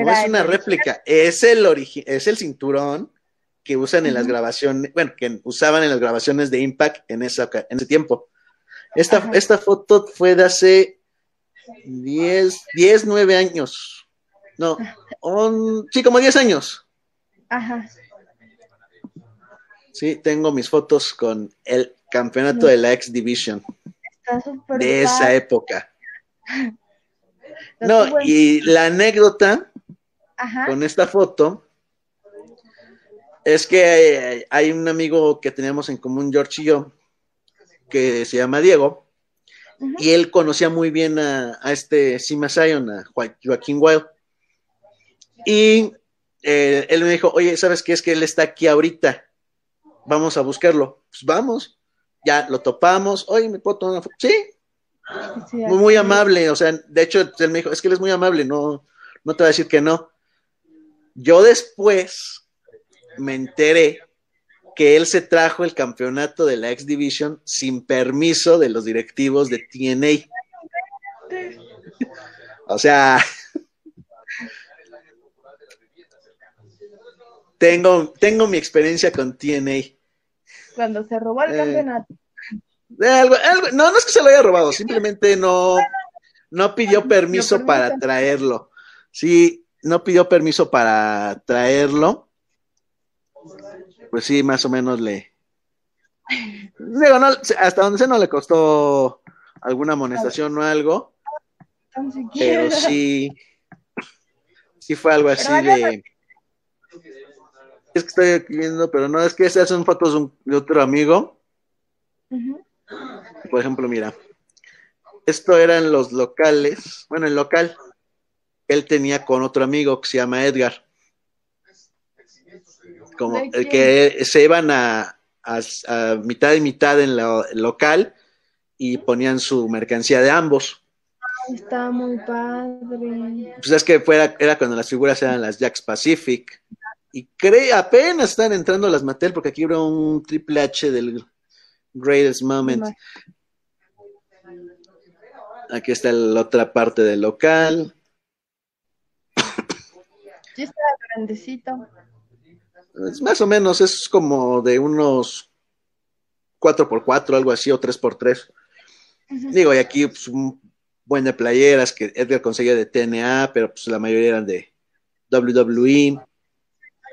no es una réplica, es el es el cinturón que usan en las grabaciones, bueno, que usaban en las grabaciones de Impact en, esa, en ese tiempo. Esta, Ajá. esta foto fue de hace 10, 10, 9 años. No, on- sí, como 10 años. Ajá. Sí, tengo mis fotos con el campeonato de la X Division de esa época. No, y la anécdota Ajá. con esta foto es que hay, hay un amigo que teníamos en común, George y yo, que se llama Diego, y él conocía muy bien a, a este Sima Zion, a Joa- Joaquín Wild. Y eh, él me dijo, oye, ¿sabes qué? Es que él está aquí ahorita. Vamos a buscarlo. Pues vamos. Ya lo topamos. Oye, ¿me puedo tomar una foto? Sí, Sí, muy, muy amable, o sea, de hecho, él me dijo, es que él es muy amable, no, no te va a decir que no. Yo después me enteré que él se trajo el campeonato de la X Division sin permiso de los directivos de TNA. O sea, tengo, tengo mi experiencia con TNA. Cuando se robó el Eh, campeonato. De algo- algo- no, no es que se lo haya robado, simplemente no, no pidió permiso para traerlo. Sí, no pidió permiso para traerlo. Pues sí, más o menos le. Digo, no, hasta donde sé no le costó alguna amonestación o algo, pero sí, sí fue algo así de. Es que estoy aquí viendo, pero no, es que esas son fotos de, otro amigo. Por ejemplo, mira, esto eran los locales, bueno, el local, él tenía con otro amigo que se llama Edgar, como ¿De el quién? que se iban a, a- a mitad y mitad en el local y ponían su mercancía de ambos. Está muy padre. Pues es que fuera, era cuando las figuras eran las Jacks Pacific. Y cree, apenas están entrando las Mattel, porque aquí hubo un triple H del Greatest Moment. Aquí está la otra parte del local. Sí está grandecito. Es más o menos, es como de unos 4x4, algo así, o 3x3. Ujú. Digo, y aquí pues, un buen de playeras que Edgar conseguía de TNA, pero pues la mayoría eran de WWE,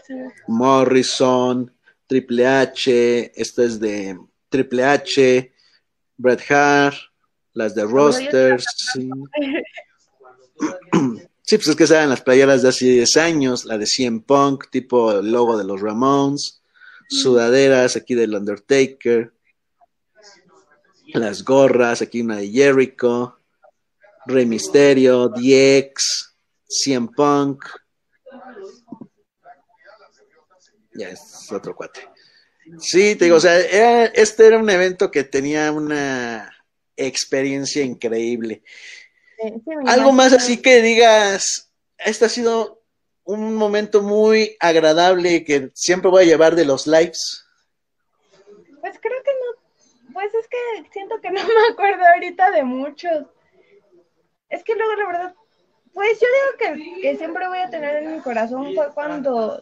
Sí. Morrison, Triple H, esta es de Triple H, Bret Hart, las de Rosters. Sí. Sí, pues es que eran las playeras de hace 10 años, la de CM Punk, tipo el logo de los Ramones. sudaderas aquí del Undertaker, las gorras, aquí una de Jericho, Rey Misterio, DX, CM Punk. Ya es otro cuate. Sí, te digo, o sea, este era un evento que tenía una experiencia increíble. Algo más así que digas, este ha sido un momento muy agradable que siempre voy a llevar de los lives. Pues creo que no, pues es que siento que no me acuerdo ahorita de muchos. Es que luego la verdad, pues yo digo que, que siempre voy a tener en mi corazón fue cuando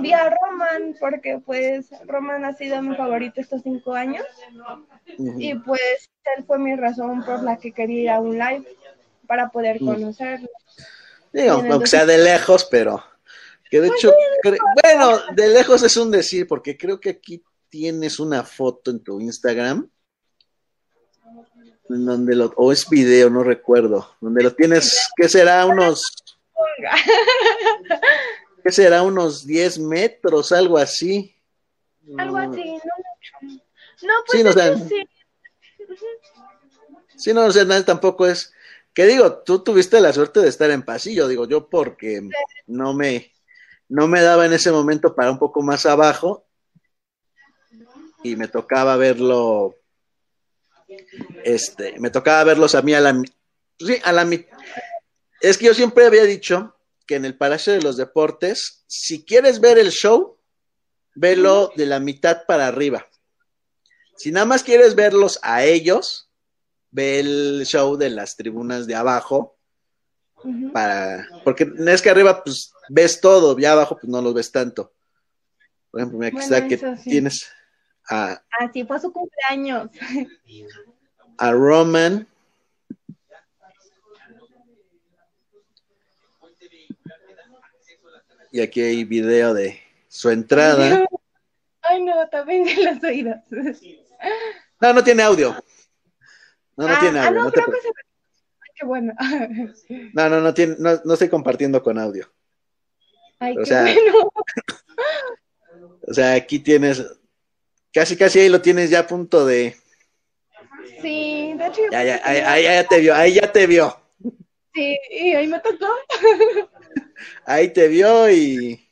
vi a Roman, porque pues Roman ha sido mi favorito estos cinco años. Y pues él fue mi razón por la que quería ir a un live para poder conocerlo. Digo, aunque sea de lejos, pero que de pues hecho, bueno, de lejos es un decir, porque creo que aquí tienes una foto en tu Instagram, en donde lo, o es video, no recuerdo, donde lo tienes, ¿qué será? Unos, ¿qué será? Unos 10 metros, algo así. Algo así, no mucho. No, pues sí, no, sí. Sí, no, o sea, tampoco es, que digo, tú tuviste la suerte de estar en pasillo, digo yo, porque no me, no me daba en ese momento para un poco más abajo y me tocaba verlo, este, me tocaba verlos a mí a la, sí, a la es que yo siempre había dicho que en el Palacio de los Deportes, si quieres ver el show, velo de la mitad para arriba. Si nada más quieres verlos a ellos, ve el show de las tribunas de abajo para porque es que arriba pues ves todo y abajo pues no los ves tanto. Por ejemplo aquí está que tienes a así fue su cumpleaños. a Roman. Y aquí hay video de su entrada. Ay no también de los oídos. No no tiene audio no, no tiene ah, audio. no, creo que se... Qué bueno. no, no, no, tiene, no, no estoy compartiendo con audio. Ay, o qué sea, bueno. o sea, aquí tienes, casi, casi ahí lo tienes ya a punto de. Sí, de hecho. Ya, ya, ahí, ahí, ya te vio, ahí ya te vio. Sí, y ahí me tocó. ahí te vio y,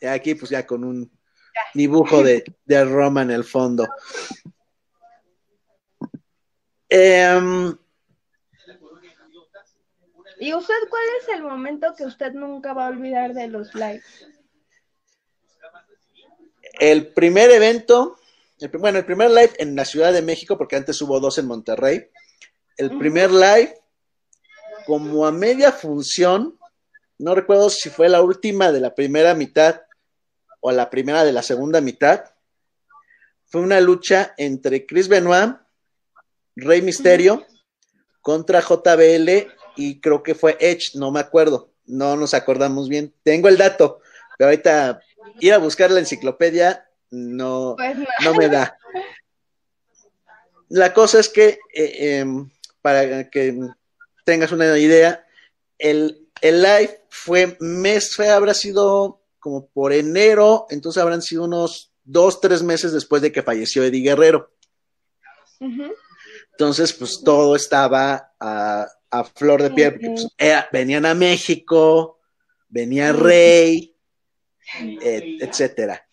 y aquí pues ya con un dibujo de, de Roma en el fondo. Em, ¿Y usted cuál es el momento que usted nunca va a olvidar de los lives? El primer evento, bueno, el primer live en la Ciudad de México, porque antes hubo dos en Monterrey. El primer live, como a media función, no recuerdo si fue la última de la primera mitad o la primera de la segunda mitad, fue una lucha entre Chris Benoit Rey Misterio contra JBL y creo que fue Edge, no me acuerdo, no nos acordamos bien. Tengo el dato, pero ahorita ir a buscar la enciclopedia no, pues no. me da. La cosa es que, eh, em, para que tengas una idea, el, el live fue mes, fue, habrá sido como por enero, entonces habrán sido unos dos, tres meses después de que falleció Eddie Guerrero. Entonces, pues todo estaba a, flor de piel, porque pues, venían a México, venía Rey, etcétera.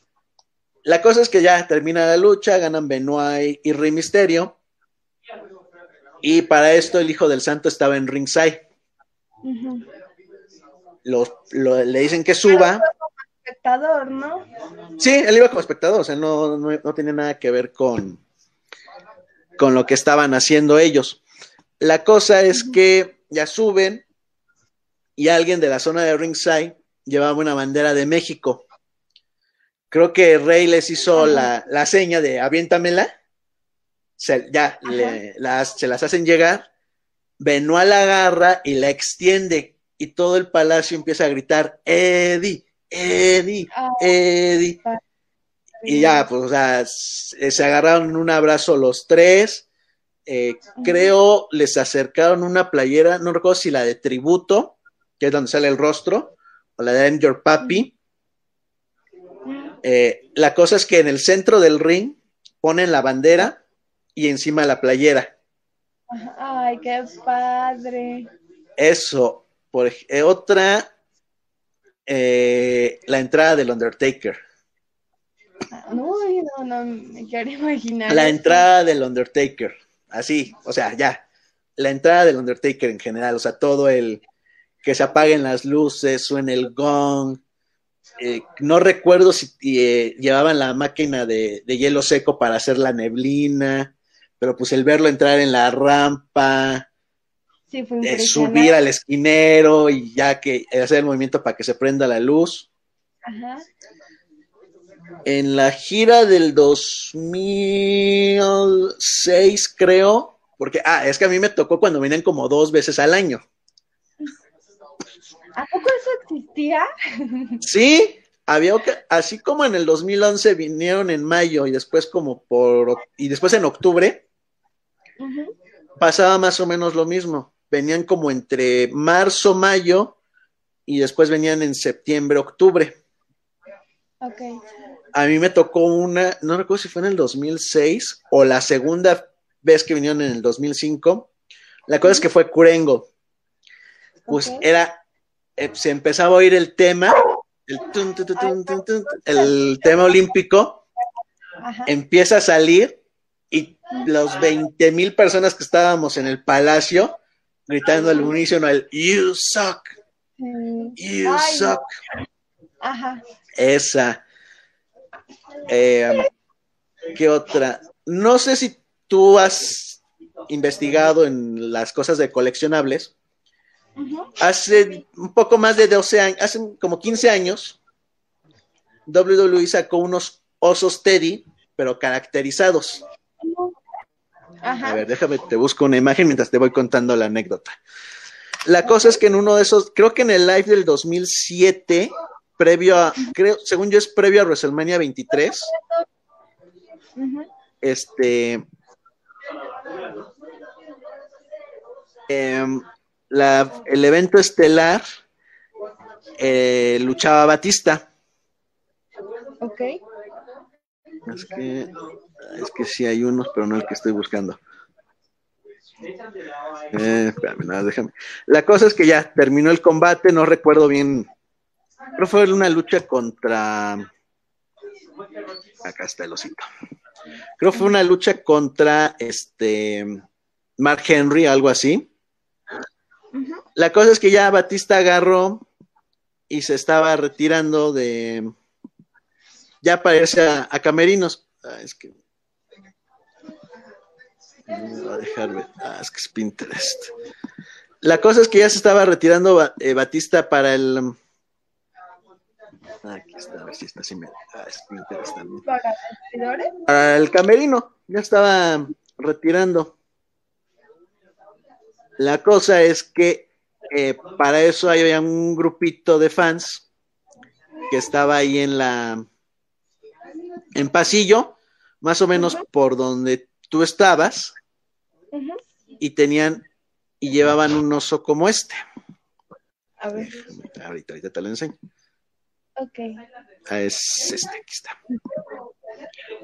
La cosa es que ya termina la lucha, ganan Benoit y Rey Misterio. Y para esto el Hijo del Santo estaba en ringside. le dicen que suba. Como espectador, ¿no? Sí, él iba como espectador, o sea, no, no, no tiene nada que ver con, con lo que estaban haciendo ellos. La cosa es que ya suben y alguien de la zona de ringside llevaba una bandera de México. Creo que Rey les hizo la, seña de aviéntamela. Se, ya se las hacen llegar. Benoit la agarra y la extiende. Y todo el palacio empieza a gritar: Eddie, Eddie, ah. Eddie. Y ya, pues, o sea, se agarraron un abrazo los tres. Eh, creo les acercaron una playera, no recuerdo si la de tributo, que es donde sale el rostro, o la de I'm Your Papi. Eh, la cosa es que en el centro del ring ponen la bandera y encima la playera. Ay, qué padre. Eso. Por eh, otra, eh, la entrada del Undertaker. No, no, no me quiero imaginar. La entrada del Undertaker. Así, o sea, ya. La entrada del Undertaker en general, o sea, todo el que se apaguen las luces, suene el gong. Eh, no recuerdo si eh, llevaban la máquina de, de, hielo seco para hacer la neblina, pero pues el verlo entrar en la rampa, sí, fue eh, subir al esquinero y ya que hacer el movimiento para que se prenda la luz. Ajá. En la gira del 2006, creo, porque, ah, es que a mí me tocó cuando venían como dos veces al año. ¿A poco eso existía? Sí, había así como en el 2011 vinieron en mayo y después como por y después en octubre uh -huh. pasaba más o menos lo mismo. Venían como entre marzo, mayo y después venían en septiembre, octubre. Okay. A mí me tocó una, no recuerdo si fue en el 2006 o la segunda vez que vinieron en el 2005. La cosa es que fue Curengo. Pues okay. era eh, se empezaba a oír el tema, el, tun, tun, tun, el tema olímpico, Ajá. empieza a salir y los 20 mil personas que estábamos en el palacio gritando al unísono el You suck, You Ay, suck. Ajá. Esa. Eh, ¿Qué otra? No sé si tú has investigado en las cosas de coleccionables, Hace un poco más de 12 años, hace como 15 años, WWE sacó unos osos Teddy, pero caracterizados. Ajá. A ver, déjame, te busco una imagen mientras te voy contando la anécdota. La cosa es que en uno de esos, creo que en el live del 2007, previo a, creo, según yo es previo a WrestleMania 23, Uh -huh. este, eh, la, el evento estelar eh, luchaba Batista. Ok. Es que, es que sí hay unos, pero no el que estoy buscando. Eh, espérame, nada, déjame. La cosa es que ya terminó el combate, no recuerdo bien. Creo fue una lucha contra. Acá está el osito. Creo fue una lucha contra este Mark Henry, algo así. Uh -huh. La cosa es que ya Batista agarró y se estaba retirando de. Ya para irse a, a Camerinos. Ah, es que. No a dejar. Ah, es que es Pinterest. La cosa es que ya se estaba retirando eh, Batista para el. Aquí está, a ver si está así. Me... Ah, es Pinterest también. ¿Para seguidores? Para el camerino. Ya estaba retirando. La cosa es que eh, para eso había un grupito de fans que estaba ahí en la en pasillo, más o menos uh -huh. por donde tú estabas, uh -huh. y tenían y llevaban un oso como este. A ver. Ahorita, ahorita te lo enseño. Ok. Ah, es este, aquí está.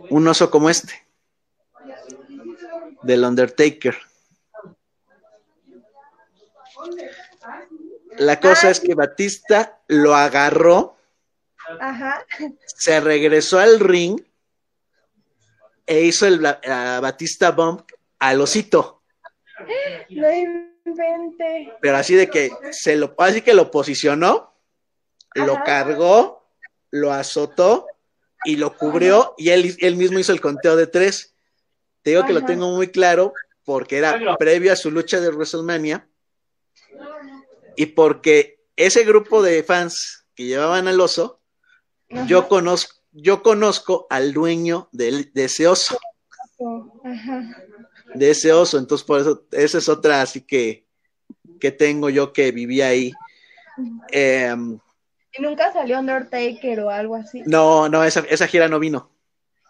Un oso como este. Del Undertaker. La cosa Ay. es que Batista lo agarró, Ajá. se regresó al ring e hizo el Batista Bump al osito. No invente. Pero así de que se lo, así que lo posicionó, Ajá. lo cargó, lo azotó y lo cubrió y él, él mismo hizo el conteo de tres. Te digo que lo tengo muy claro porque era previo a su lucha de WrestleMania y porque ese grupo de fans que llevaban al oso, Ajá. yo conozco, yo conozco al dueño de, de ese oso, Ajá. de ese oso, entonces por eso, esa es otra así que, que tengo yo que vivía ahí. Eh, ¿Y nunca salió Undertaker o algo así? no, no, esa, esa gira no vino.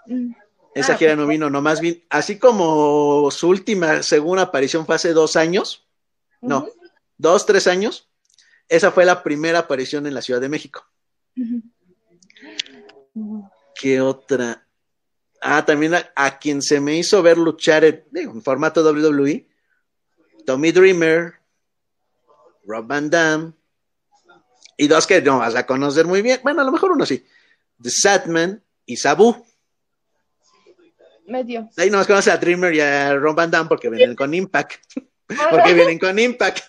Mm. Esa Ah, gira no vino, nomás vino, así como su última segunda aparición fue hace dos años, no, dos, tres años, esa fue la primera aparición en la Ciudad de México. ¿Qué otra? Ah, también a, quien se me hizo ver luchar en, en, formato WWE, Tommy Dreamer, Rob Van Damme, y dos que no vas a conocer muy bien, bueno, a lo mejor uno sí, The Satman y Sabu. Medio. Ahí nomás conoce a Dreamer y a Rob Van Damme porque vienen con Impact. porque vienen con Impact.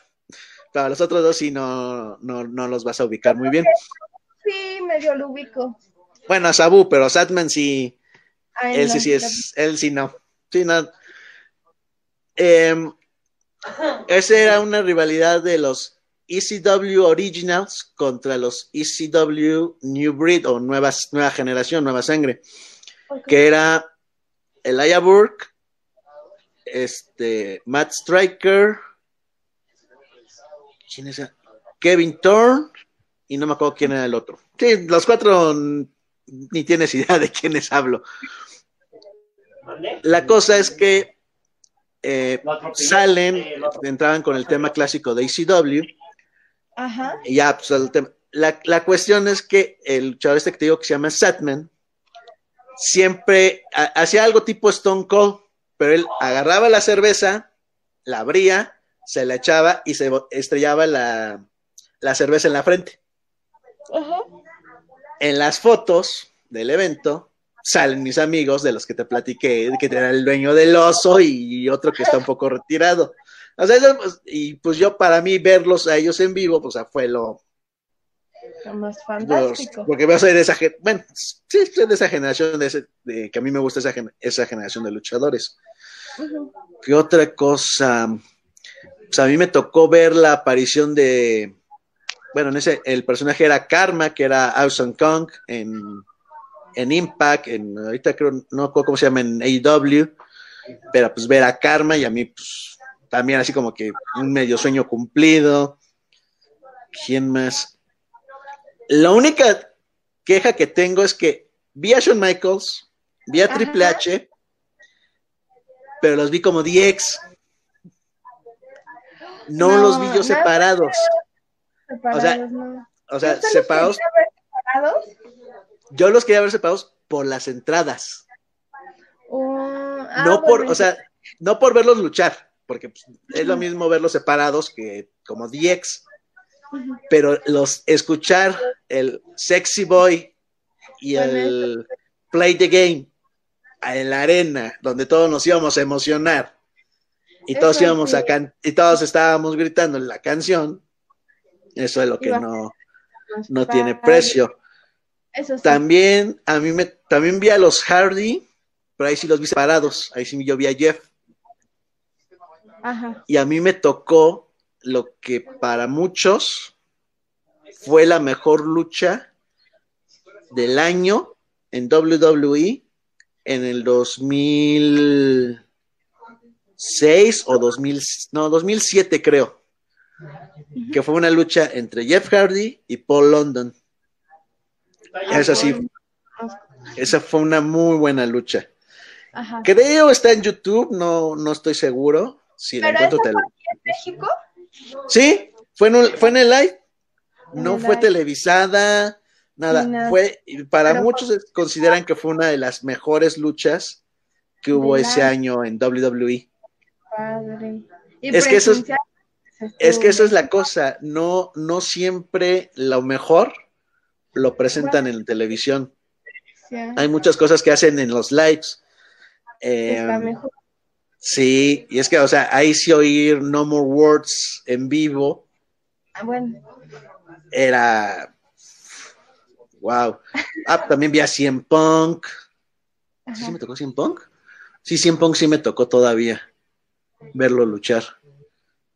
Pero los otros dos sí no, no, no los vas a ubicar muy bien. Sí, medio lo ubico. Bueno, a Sabu, pero Satman sí. él sí, sí es. Él sí no. Sí, no. Eh, esa era una rivalidad de los ECW Originals contra los ECW New Breed o nueva generación, nueva sangre, que era Elijah Burke, este, Matt Striker, ¿quién es? Kevin Thorne y no me acuerdo quién era el otro. Sí, los cuatro ni tienes idea de quiénes hablo. La cosa es que eh, salen, entraban con el tema clásico de ECW Ajá. Y ya, pues, la, la, cuestión es que el luchador este que te digo que se llama Satman, siempre hacía algo tipo Stone Cold, pero él agarraba la cerveza, la abría, se la echaba y se estrellaba la, la cerveza en la frente. Ajá. En las fotos del evento salen mis amigos de los que te platiqué, que era el dueño del oso y otro que está un poco retirado. O sea, pues, y pues yo para mí verlos a ellos en vivo, pues fue lo, lo más fantástico. porque a ser de esa, bueno, sí, soy de esa generación, de, ese, de que a mí me gusta esa, esa generación de luchadores. ¿Qué otra cosa? Pues a mí me tocó ver la aparición de, bueno, en ese, el personaje era Karma, que era Awesome Kong en, en Impact, en, ahorita creo, no recuerdo cómo se llama, en AEW, pero pues ver a Karma y a mí, pues, también así como que un medio sueño cumplido. ¿Quién más? La única queja que tengo es que vi a Shawn Michaels, vi a Triple H, pero los vi como DX. No, los vi yo separados. separados. o sea, no. o sea separados. separados. Yo los quería ver separados por las entradas. Uh, ah, no por, bueno, o sea, no por verlos luchar, porque pues, es lo mismo verlos separados que como DX, pero los escuchar el Sexy Boy y el Play the Game en la arena, donde todos nos íbamos a emocionar y todos Eso íbamos sí. a can y todos estábamos gritando en la canción, eso es lo que no, no tiene precio. Eso sí. También a mí me también vi a los Hardy, pero ahí sí los vi separados, ahí sí yo vi a Jeff Ajá. y a mí me tocó lo que para muchos fue la mejor lucha del año en WWE en el 2006 o 2000, no, 2007 creo, que fue una lucha entre Jeff Hardy y Paul London. Esa sí, esa fue una muy buena lucha. Ajá. Creo está en YouTube, no, no estoy seguro. Si la ¿Pero encuentro, esa te fue aquí en México? Sí, fue en, un- fue en el live. No fue televisada, nada. Fue, para Pero muchos consideran que fue una de las mejores luchas que hubo ese año en WWE. Padre. Y Es que eso es- Es que eso es la cosa, no, no siempre lo mejor lo presentan en televisión. Hay muchas cosas que hacen en los lives. Eh, Está mejor. Sí, y es que, o sea, ahí sí oír No More Words en vivo Ah, bueno. era wow. Ah, también vi a Cien Punk. ¿Sí, Ajá. me tocó Cien Punk? Sí, Cien Punk sí me tocó todavía verlo luchar.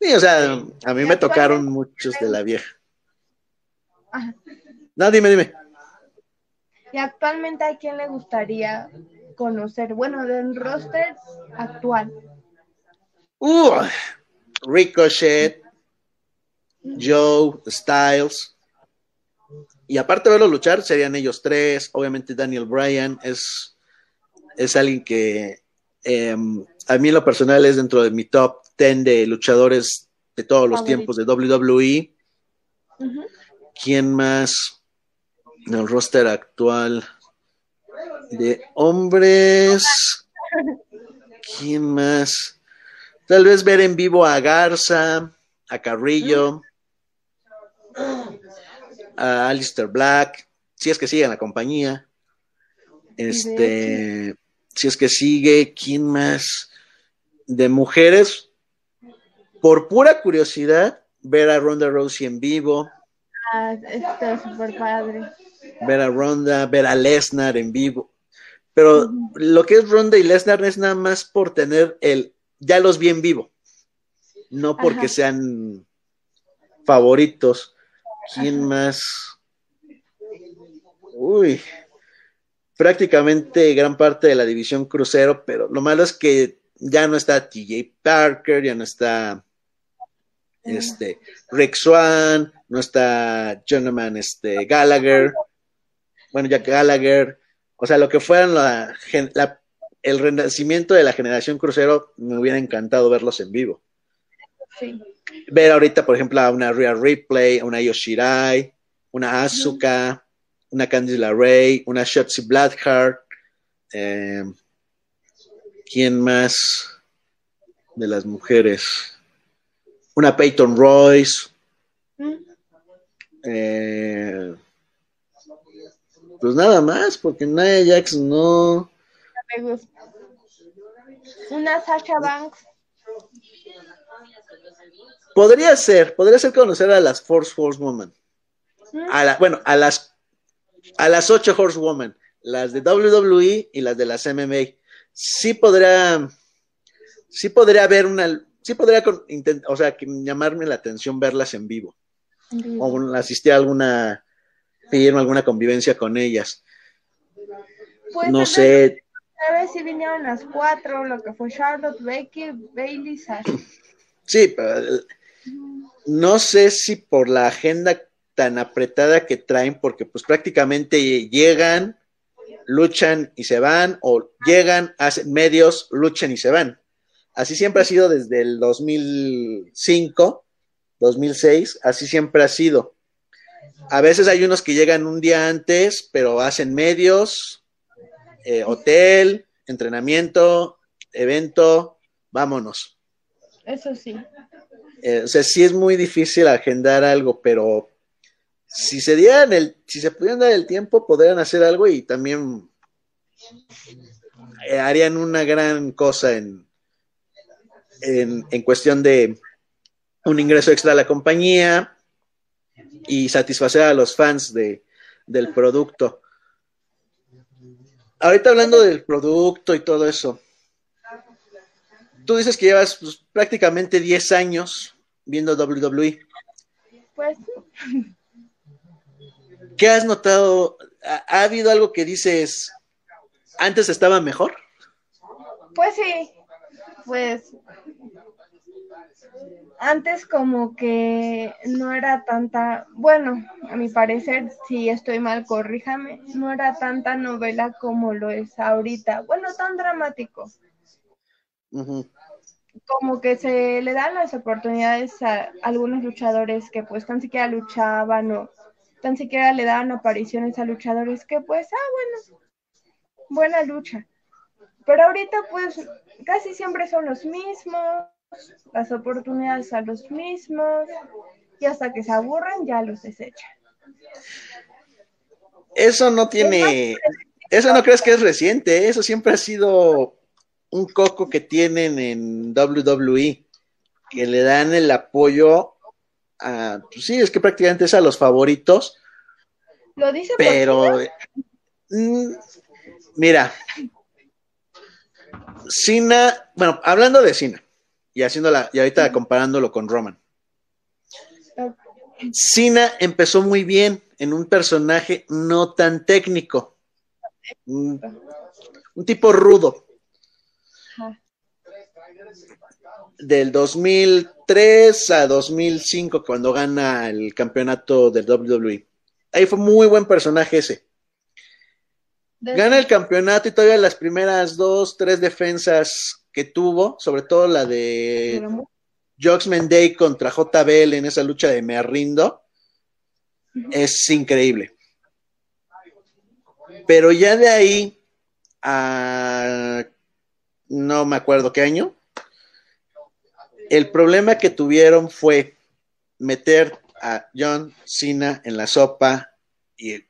Sí, o sea, a mí me tocaron muchos de la vieja. Ajá. No, dime, dime. Y actualmente a quién le gustaría conocer, bueno, del roster actual. Uh, Ricochet, Joe, Styles. Y aparte de verlo luchar, serían ellos tres. Obviamente Daniel Bryan es, es alguien que em, a mí en lo personal es dentro de mi top 10 de luchadores de todos los Favorito. tiempos de WWE. ¿Quién más en el roster actual? De hombres. ¿Quién más? Tal vez ver en vivo a Garza, a Carrillo, a Alistair Black, si es que sigue en la compañía. Este, si es que sigue, ¿quién más? De mujeres, por pura curiosidad, ver a Ronda Rousey en vivo. Ah, está súper padre. Ver a Ronda, ver a Lesnar en vivo. Pero lo que es Ronda y Lesnar es nada más por tener el, ya los vi en vivo, no porque sean favoritos. ¿Quién más? Uy, prácticamente gran parte de la división crucero, pero lo malo es que ya no está TJ Parker, ya no está este Rick Swan, no está Jonathan este, Gallagher, bueno, ya Gallagher, o sea, lo que fueran la, el renacimiento de la generación crucero, me hubiera encantado verlos en vivo. Ver ahorita, por ejemplo, a una Rhea Ripley, a una Yoshirai, una Asuka, una Candice LeRae, una Shotzi Blackheart. Eh, ¿Quién más de las mujeres? Una Peyton Royce. Eh, pues nada más, porque Nia Jax no. Una Sasha Banks. Podría ser, podría ser conocer a las Force Woman. A la, bueno, a las a las ocho Horsewoman, las de WWE y las de las MMA. Sí podría, sí podría haber una, sí podría, o sea, llamarme la atención verlas en vivo. O asistir a alguna firma, alguna convivencia con ellas. Pues no sé. A si vinieron las cuatro, lo que fue Charlotte, Becky, Bailey, Sasha. Sí, pero no sé si por la agenda tan apretada que traen porque pues prácticamente llegan, luchan y se van o llegan, hacen medios, luchan y se van. Así siempre ha sido desde el 2005, 2006, así siempre ha sido. A veces hay unos que llegan un día antes, pero hacen medios, eh, hotel, entrenamiento, evento, vámonos. Eso sí. Eh, o sea, sí es muy difícil agendar algo, pero si se dieran el, si se pudieran dar el tiempo, podrían hacer algo y también eh, harían una gran cosa en, en, cuestión de un ingreso extra a la compañía y satisfacer a los fans de, del producto. Ahorita hablando del producto y todo eso, tú dices que llevas pues, prácticamente 10 años viendo WWE. Pues ¿Qué has notado? ¿Ha, habido algo que dices, antes estaba mejor? Pues sí, pues antes como que no era tanta, bueno, a mi parecer, si estoy mal, corríjame, no era tanta novela como lo es ahorita, bueno, tan dramático. Como que se le dan las oportunidades a algunos luchadores que pues tan siquiera luchaban o tan siquiera le daban apariciones a luchadores que pues, ah, bueno, buena lucha. Pero ahorita pues casi siempre son los mismos, las oportunidades a los mismos, y hasta que se aburran ya los desechan. Eso no tiene, eso no crees que es reciente, eso siempre ha sido un coco que tienen en WWE, que le dan el apoyo pues sí, es que prácticamente es a los favoritos. Lo dice pero mm, mira, Cena, bueno, hablando de Cena y haciéndola y ahorita comparándolo con Roman. Cena empezó muy bien en un personaje no tan técnico. Un, un tipo rudo del 2003 a 2005 cuando gana el campeonato del WWE. Ahí fue muy buen personaje ese. Gana el campeonato y todavía las primeras dos, tres defensas que tuvo, sobre todo la de Joxman Day contra JBL en esa lucha de me rindo, es increíble. Pero ya de ahí a no me acuerdo qué año. El problema que tuvieron fue meter a John Cena en la sopa y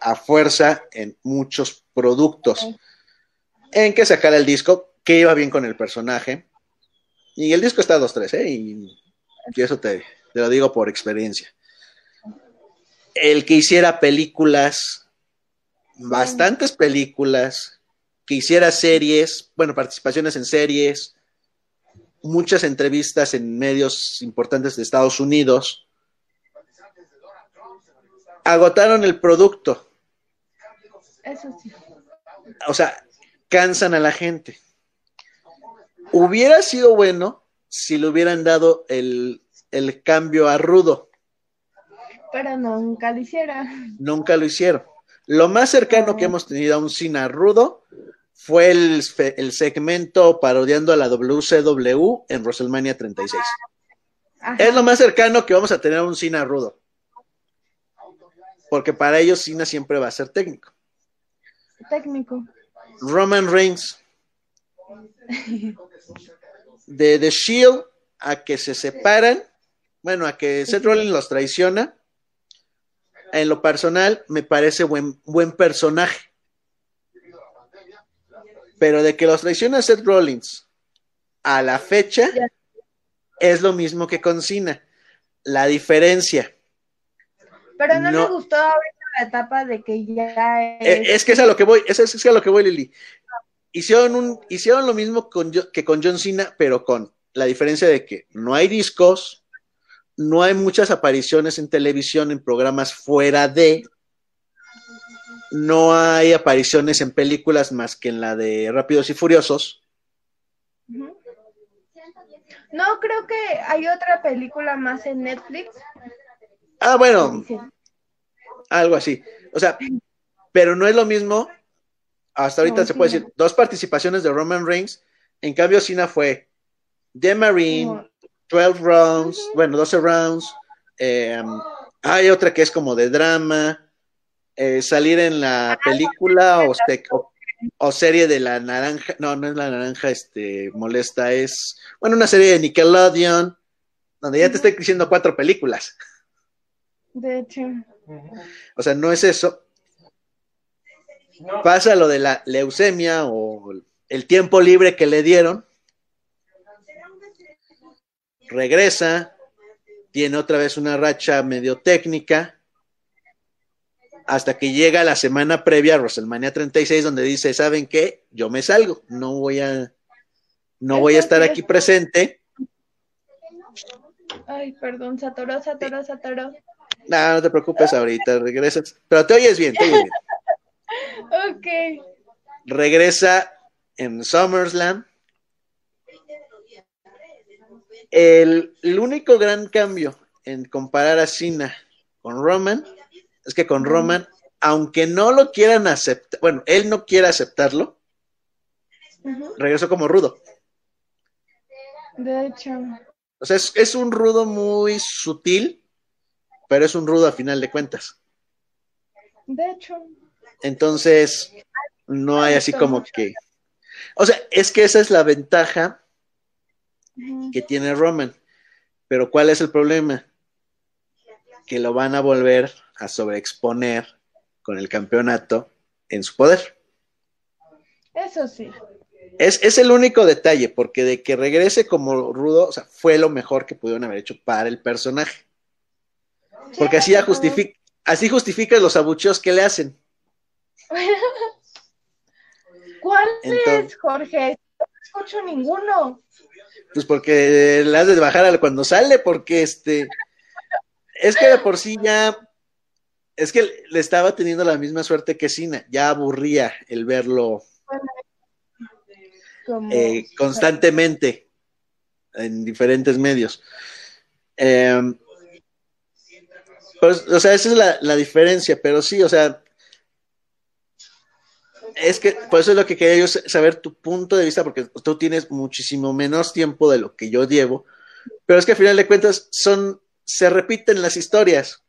a fuerza en muchos productos. En que sacar el disco, que iba bien con el personaje. Y el disco está 2-3, ¿eh? Y, eso te, te lo digo por experiencia. El que hiciera películas, bastantes películas, que hiciera series, bueno, participaciones en series, muchas entrevistas en medios importantes de Estados Unidos, agotaron el producto. Eso sí. O sea, cansan a la gente. Hubiera sido bueno si le hubieran dado el, el cambio a Rudo. Pero nunca lo hicieron. Nunca lo hicieron. Lo más cercano que hemos tenido a un Cina Rudo fue el, el, segmento parodiando a la WCW en WrestleMania 36. Ajá. Es lo más cercano que vamos a tener a un Cina Rudo. Porque para ellos Cina siempre va a ser técnico. Técnico. Roman Reigns. De The Shield a que se separan, bueno, a que Seth Rollins los traiciona. En lo personal, me parece buen, buen personaje. Pero de que los traiciona Seth Rollins a la fecha, es lo mismo que con Cena. La diferencia. Pero no, no me gustó ahorita la etapa de que ya es... es que es a lo que voy, es, es a lo que voy, Lili. Hicieron, un, hicieron lo mismo con, que con John Cena, pero con la diferencia de que no hay discos, no hay muchas apariciones en televisión, en programas fuera de, no hay apariciones en películas más que en la de Rápidos y Furiosos. No, creo que hay otra película más en Netflix. Ah, bueno, algo así. O sea, pero no es lo mismo. Hasta ahorita no, se puede decir dos participaciones de Roman Reigns. En cambio, Cena fue The Marine, no. 12 rounds, bueno, 12 rounds. Eh, hay otra que es como de drama. Eh, salir en la película o, o, o, serie de la naranja, no, no es la naranja, este, molesta, es, bueno, una serie de Nickelodeon, donde ya te estoy diciendo cuatro películas. De hecho. O sea, no es eso. No. Pasa lo de la leucemia o el tiempo libre que le dieron. Regresa, tiene otra vez una racha medio técnica hasta que llega la semana previa a WrestleMania 36 donde dice, ¿saben qué? Yo me salgo, no voy a no voy a estar aquí presente. Ay, perdón, se atoró, se atoró, se atoró. No, no te preocupes ahorita, regresas. Pero te oyes bien, te oyes bien. Ok. Regresa en SummerSlam. El, el único gran cambio en comparar a Cena con Roman es que con Roman, aunque no lo quieran aceptar, bueno, él no quiere aceptarlo, uh -huh. regresó como rudo. De hecho. O sea, es, es, un rudo muy sutil, pero es un rudo a final de cuentas. De hecho. Entonces, no hay así como que. O sea, es que esa es la ventaja que tiene Roman. Pero ¿cuál es el problema? Que lo van a volver a sobreexponer con el campeonato en su poder. Eso sí. Es, es, el único detalle, porque de que regrese como rudo, o sea, fue lo mejor que pudieron haber hecho para el personaje. Porque así, justifica, así justifica los abucheos que le hacen. ¿Cuál es, Jorge? No escucho ninguno. Pues porque le has de bajar cuando sale, porque este. Es que de por sí ya es que le estaba teniendo la misma suerte que Cena, ya aburría el verlo eh, constantemente en diferentes medios. Eh, pues, o sea, esa es la, la, diferencia, pero sí, o sea, es que por eso es lo que quería yo saber tu punto de vista, porque tú tienes muchísimo menos tiempo de lo que yo llevo, pero es que al final de cuentas son, se repiten las historias.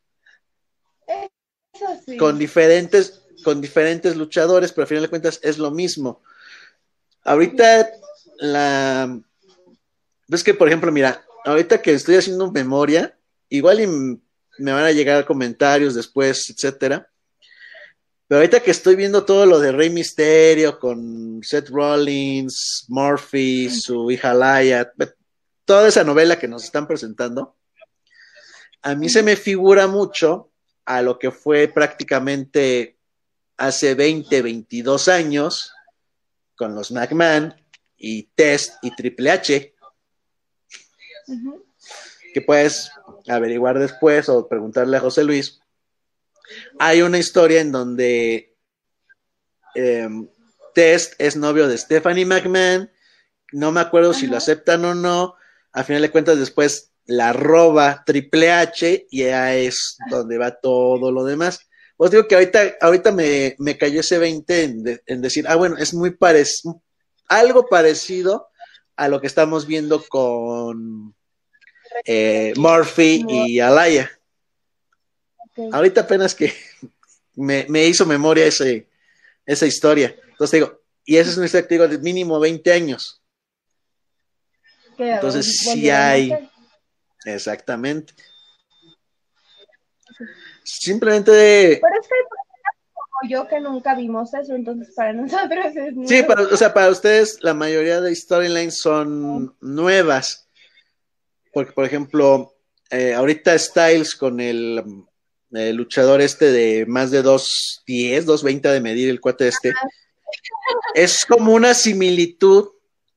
Sí. con diferentes con diferentes luchadores, pero al final de cuentas es lo mismo. Ahorita la... Ves que, por ejemplo, mira, ahorita que estoy haciendo memoria, igual y me van a llegar comentarios después, etcétera. Pero ahorita que estoy viendo todo lo de Rey Misterio con Seth Rollins, Murphy, su hija Laia, toda esa novela que nos están presentando, a mí se me figura mucho a lo que fue prácticamente hace 20, 22 años con los McMahon y Test y Triple H, que puedes averiguar después o preguntarle a José Luis hay una historia en donde em, Test es novio de Stephanie McMahon, no me acuerdo si lo aceptan o no, a final de cuentas después la roba Triple H y ya es donde va todo lo demás. Pues digo que ahorita, ahorita me, cayó ese 20 en, decir, ah, bueno, es muy parecido, algo parecido a lo que estamos viendo con eh, Murphy y Alaya. Ahorita apenas que me, hizo memoria ese, esa historia. Entonces digo, y esa es una historia que digo de mínimo 20 años. Entonces sí hay. Exactamente. Simplemente de... Pero es que como yo que nunca vimos eso, entonces para nosotros es Sí, para, o sea, para ustedes la mayoría de storylines son nuevas. Porque, por ejemplo, eh, ahorita Styles con el el luchador este de más de 2.10, 2.20 de medir el cuate este, es como una similitud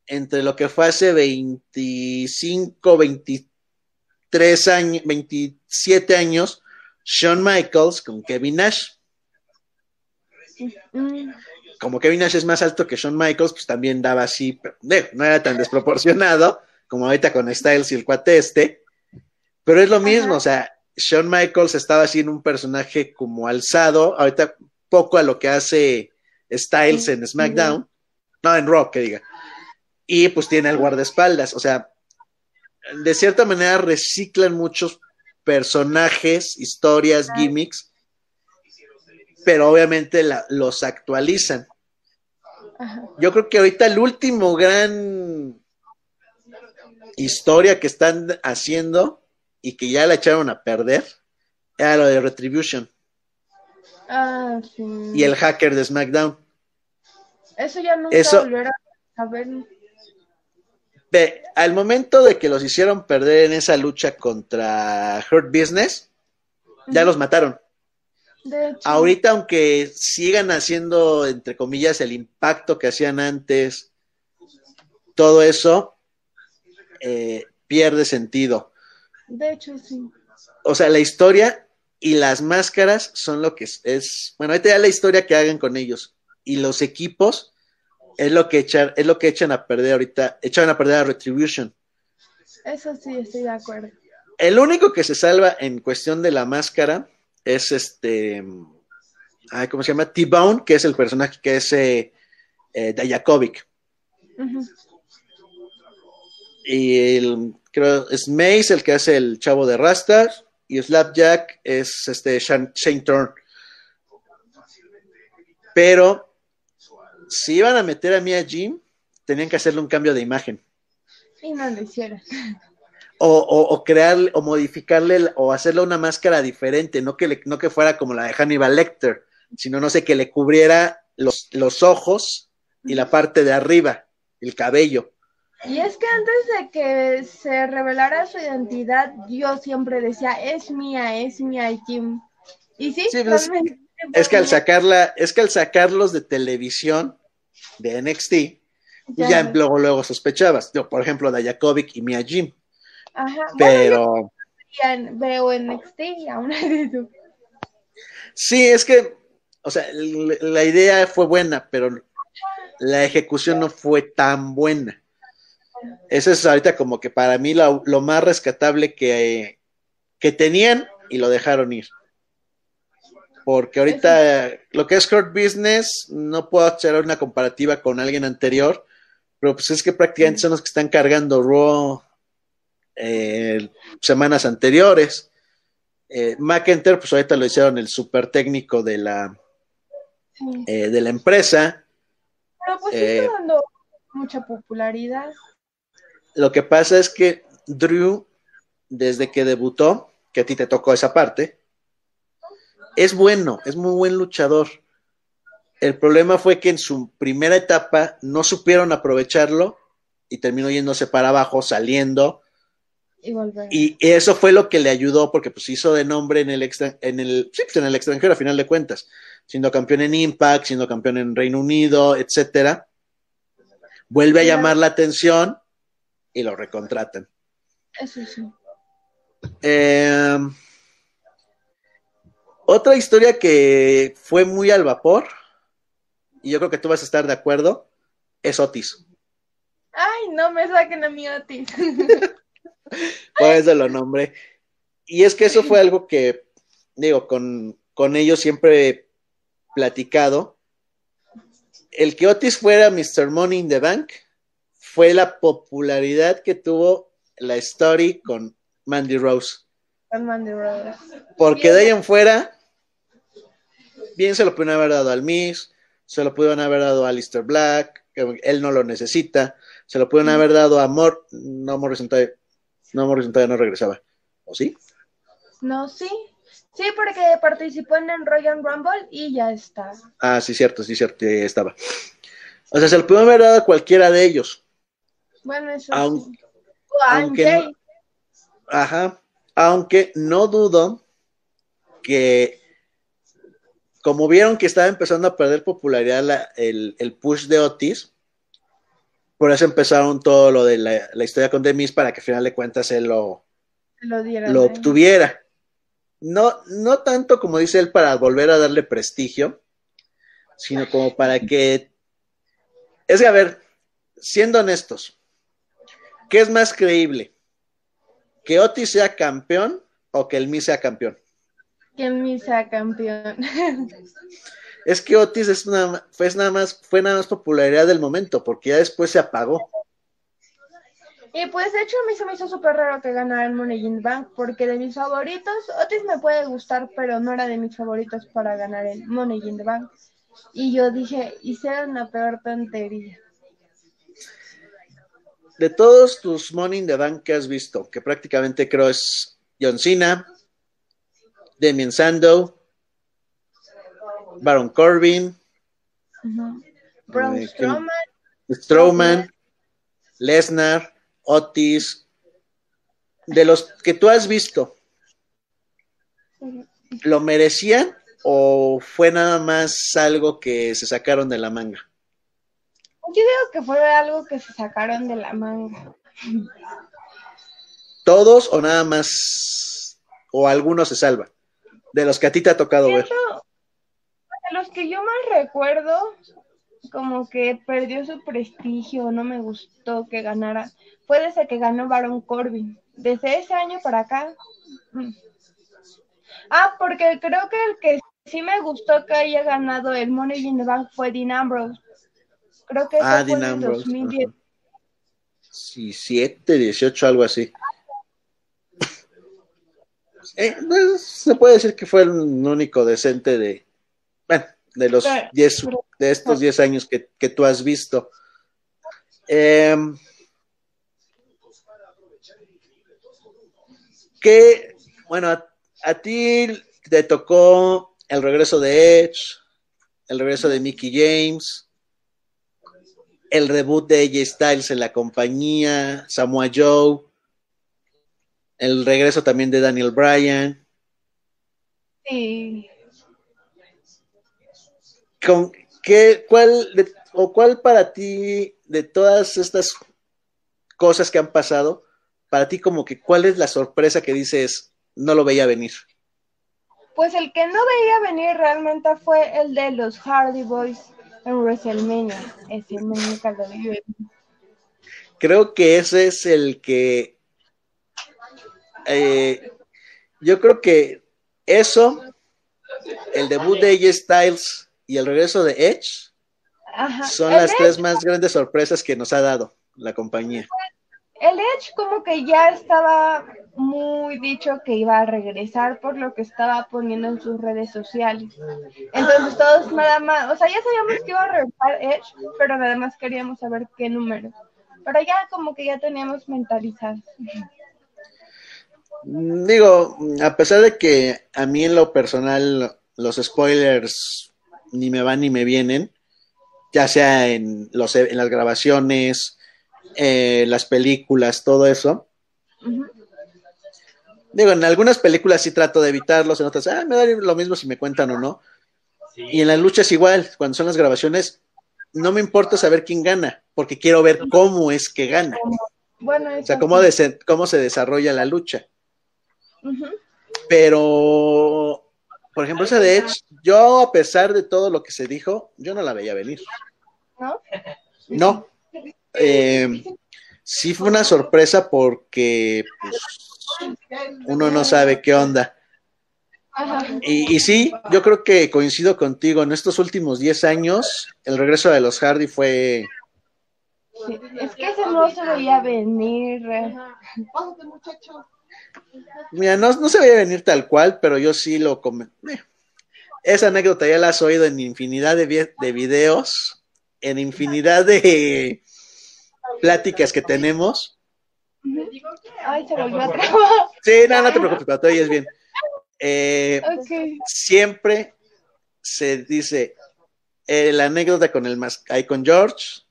entre lo que fue hace 25, 23 años, 27 años, Shawn Michaels con Kevin Nash. Como Kevin Nash es más alto que Shawn Michaels, pues también daba así, pero no era tan desproporcionado como ahorita con Styles y el cuate este, pero es lo mismo, o sea, Shawn Michaels estaba haciendo un personaje como alzado, ahorita poco a lo que hace Styles en SmackDown, no en Rock, que diga. Y pues tiene el guardaespaldas, o sea, de cierta manera reciclan muchos personajes, historias, gimmicks, pero obviamente los actualizan. Yo creo que ahorita el último gran historia que están haciendo y que ya la echaron a perder era lo de Retribution. Ah, sí. Y el hacker de SmackDown. Eso ya no Eso, a ver. al momento de que los hicieron perder en esa lucha contra Hurt Business, ya los mataron. Ahorita, aunque sigan haciendo, entre comillas, el impacto que hacían antes, todo eso eh, pierde sentido. De hecho, sí. O sea, la historia y las máscaras son lo que es, bueno, ahorita ya la historia que hagan con ellos y los equipos es lo que echan, es lo que echan a perder ahorita, echan a perder a Retribution. Eso sí, estoy de acuerdo. El único que se salva en cuestión de la máscara es este, ay, ¿cómo se llama? T-Bone, que es el personaje que es eh, eh Dayakovic. Y el, creo, es Mace el que hace el chavo de Rasta y Slapjack es este Shane, Turn. Pero si iban a meter a Mia Jim, tenían que hacerle un cambio de imagen. Y no lo hicieron. O, o, crearle, o modificarle, o hacerle una máscara diferente, no que, no que fuera como la de Hannibal Lecter, sino, no sé, que le cubriera los, los ojos y la parte de arriba, el cabello. Y es que antes de que se revelara su identidad, yo siempre decía, es mía, es mía Jim. Y sí, pues, es que al sacarla, es que al sacarlos de televisión de NXT, ya, luego, luego sospechabas. Yo, por ejemplo, Dayakovic y Mia Jim. Ajá. Pero. veo NXT y aún. Sí, es que, o sea, la idea fue buena, pero la ejecución no fue tan buena. Eso es ahorita como que para mí lo, más rescatable que, que tenían y lo dejaron ir. Porque ahorita lo que es Court Business, no puedo hacer una comparativa con alguien anterior, pero pues es que prácticamente son los que están cargando Raw eh, semanas anteriores. Eh, McEnther, pues ahorita lo hicieron el super técnico de la eh, de la empresa. Pero pues eh, está dando mucha popularidad. Lo que pasa es que Drew, desde que debutó, que a ti te tocó esa parte, es bueno, es muy buen luchador. El problema fue que en su primera etapa no supieron aprovecharlo y terminó yéndose para abajo, saliendo. Y, eso fue lo que le ayudó porque pues hizo de nombre en el, en el, pues, en el extranjero a final de cuentas, siendo campeón en Impact, siendo campeón en Reino Unido, etcétera. Vuelve a llamar la atención y lo recontratan. Eso sí. Em, otra historia que fue muy al vapor, y yo creo que tú vas a estar de acuerdo, es Otis. Ay, no me saquen a mi Otis. Por eso lo nombré. Y es que eso fue algo que, digo, con, con ellos siempre he platicado. El que Otis fuera Mr. Money in the Bank fue la popularidad que tuvo la story con Mandy Rose. Con Mandy Rose. Porque de ahí en fuera, bien se lo pudieron haber dado al Miss, se lo pudieron haber dado a Alistair Black, que él no lo necesita, se lo pudieron haber dado a Mor, no Morrison no Morrison no regresaba, ¿o sí? No, sí, sí, porque participó en el Royal Rumble y ya está. Ah, sí, cierto, sí, cierto, ya estaba. O sea, se lo pudieron haber dado a cualquiera de ellos. Bueno, eso aunque, aunque ajá, aunque no dudo que como vieron que estaba empezando a perder popularidad el, push de Otis, por eso empezaron todo lo de la, historia con Demis para que al final de cuentas él lo, lo, obtuviera. No, no tanto como dice él para volver a darle prestigio, sino como para que... Es que, a ver, siendo honestos, ¿qué es más creíble? ¿Que Otis sea campeón o que el Mi sea campeón? Que el Mi sea campeón. es que Otis es una, fue, nada más, fue nada más popularidad del momento, porque ya después se apagó. Y pues de hecho a mí se me hizo súper raro que ganara el Money in Bank, porque de mis favoritos, Otis me puede gustar, pero no era de mis favoritos para ganar el Money in the Bank. Y yo dije, hice una peor tontería de todos tus Money in the Bank que has visto, que prácticamente creo es John Cena, Damien Sandow, Baron Corbin, uh Strowman, Lesnar, Otis, de los que tú has visto, ¿lo merecían o fue nada más algo que se sacaron de la manga? Yo digo que fue algo que se sacaron de la manga. ¿Todos o nada más? ¿O algunos se salvan? De los que a ti te ha tocado ver. De los que yo más recuerdo, como que perdió su prestigio, no me gustó que ganara, fue desde que ganó Baron Corbin. Desde ese año para acá. Mm. Ah, porque creo que el que sí me gustó que haya ganado el Money in the Bank fue Dean Ambrose. Creo que ah, fue en 2010. Sí, 7, 18, algo así. Eh, pues, se puede decir que fue el único decente de, bueno, de los 10, de estos 10 años que, que, tú has visto. Eh, que, bueno, a, a, ti te tocó el regreso de Edge, el regreso de Mickey James, el reboot de AJ Styles en la compañía, Samoa Joe, el regreso también de Daniel Bryan. Sí. ¿Con qué, cuál, o cuál para ti, de todas estas cosas que han pasado, para ti como que cuál es la sorpresa que dices, no lo veía venir? Pues el que no veía venir realmente fue el de los Hardy Boys en WrestleMania. Ese nunca lo Creo que ese es el que. Eh, yo creo que eso, el debut de AJ Styles y el regreso de Edge, son las tres más grandes sorpresas que nos ha dado la compañía. el Edge como que ya estaba muy dicho que iba a regresar por lo que estaba poniendo en sus redes sociales. Entonces todos nada más, o sea, ya sabíamos que iba a regresar Edge, pero nada más queríamos saber qué número. Pero ya como que ya teníamos mentalizado. Digo, a pesar de que a mí en lo personal los spoilers ni me van ni me vienen, ya sea en, los, en las grabaciones, eh, las películas, todo eso. Digo, en algunas películas sí trato de evitarlos, en otras, ah, me da lo mismo si me cuentan o no. Y en las luchas igual, cuando son las grabaciones, no me importa saber quién gana, porque quiero ver cómo es que gana. Bueno, o sea, cómo, cómo se desarrolla la lucha. Pero, por ejemplo, esa de Edge, yo a pesar de todo lo que se dijo, yo no la veía venir. ¿No? No. Eh, sí fue una sorpresa porque pues, uno no sabe qué onda. Y, y, sí, yo creo que coincido contigo. En estos últimos 10 años, el regreso de los Hardy fue. es que ese no se veía venir. Mira, no, no se veía venir tal cual, pero yo sí lo comenté. Eh, esa anécdota ya la has oído en infinidad de, de videos, en infinidad de pláticas que tenemos. Ay, se volvió a Sí, no, no te preocupes, pero todavía es bien. Eh, siempre se dice eh, la anécdota con el más, con George,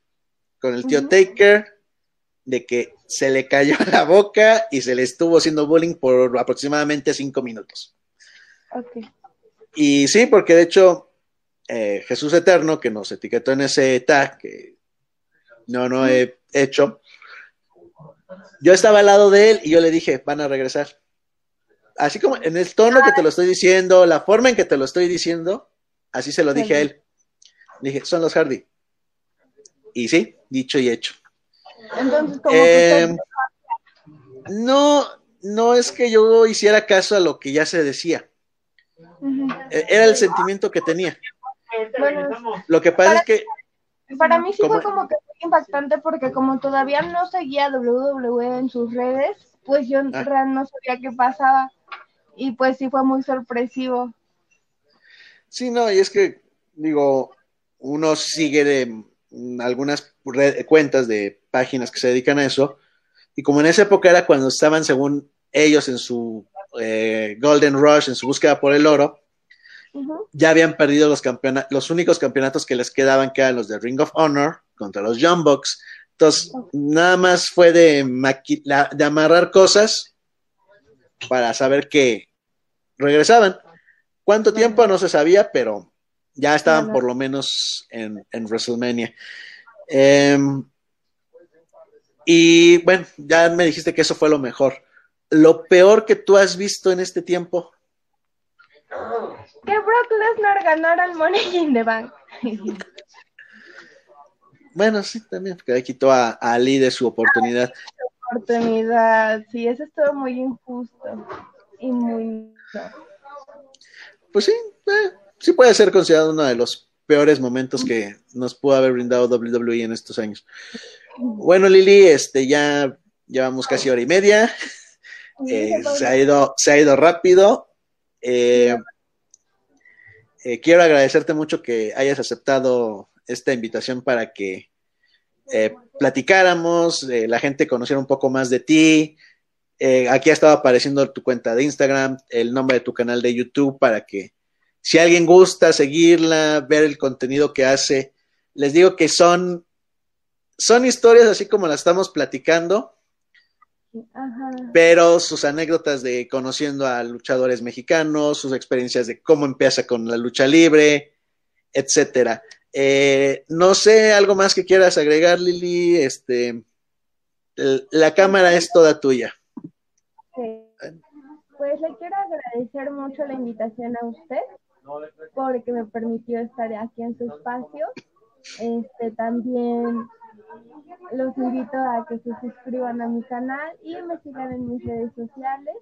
con el tío Taker, de que se le cayó la boca y se le estuvo haciendo bullying por aproximadamente cinco minutos. Y sí, porque de hecho, eh, Jesús Eterno, que nos etiquetó en ese tag, que no, no he hecho, yo estaba al lado de él y yo le dije, van a regresar. Así como en el tono que te lo estoy diciendo, la forma en que te lo estoy diciendo, así se lo dije a él. Dije, son los Hardy. Y sí, dicho y hecho. Entonces, eh, no, no es que yo hiciera caso a lo que ya se decía. E-, era el sentimiento que tenía. lo que pasa es que para mí sí fue como que muy impactante porque como todavía no seguía WWE en sus redes, pues yo ah. no sabía qué pasaba y pues sí fue muy sorpresivo. Sí, no, y es que digo, uno sigue de algunas cuentas de páginas que se dedican a eso y como en esa época era cuando estaban según ellos en su eh, Golden Rush, en su búsqueda por el oro, ya habían perdido los campeonatos, los únicos campeonatos que les quedaban, que eran los de Ring of Honor contra los Young Bucks. Entonces, nada más fue de, de amarrar cosas para saber que regresaban. ¿Cuánto tiempo? No se sabía, pero ya estaban por lo menos en, en WrestleMania. Em, y bueno, ya me dijiste que eso fue lo mejor. Lo peor que tú has visto en este tiempo que Brock Lesnar ganara el Money in the Bank. bueno, sí, también, porque ahí quitó a, Ali de su oportunidad. oportunidad, sí, eso estuvo muy injusto y muy... Pues sí, eh, sí puede ser considerado uno de los peores momentos que nos pudo haber brindado WWE en estos años. Bueno, Lili, este ya llevamos casi hora y media. Eh, se, ha ido, se ha ido rápido. Eh, eh, quiero agradecerte mucho que hayas aceptado esta invitación para que eh, platicáramos, eh, la gente conociera un poco más de ti. aquí ha estado apareciendo tu cuenta de Instagram, el nombre de tu canal de YouTube para que si alguien gusta seguirla, ver el contenido que hace, les digo que son, son historias así como las estamos platicando, pero sus anécdotas de conociendo a luchadores mexicanos, sus experiencias de cómo empieza con la lucha libre, etcétera. Eh, no sé, algo más que quieras agregar, Lili. Este, la cámara es toda tuya. Pues le quiero agradecer mucho la invitación a usted porque me permitió estar aquí en su espacio. Este también los invito a que se suscriban a mi canal y me sigan en mis redes sociales.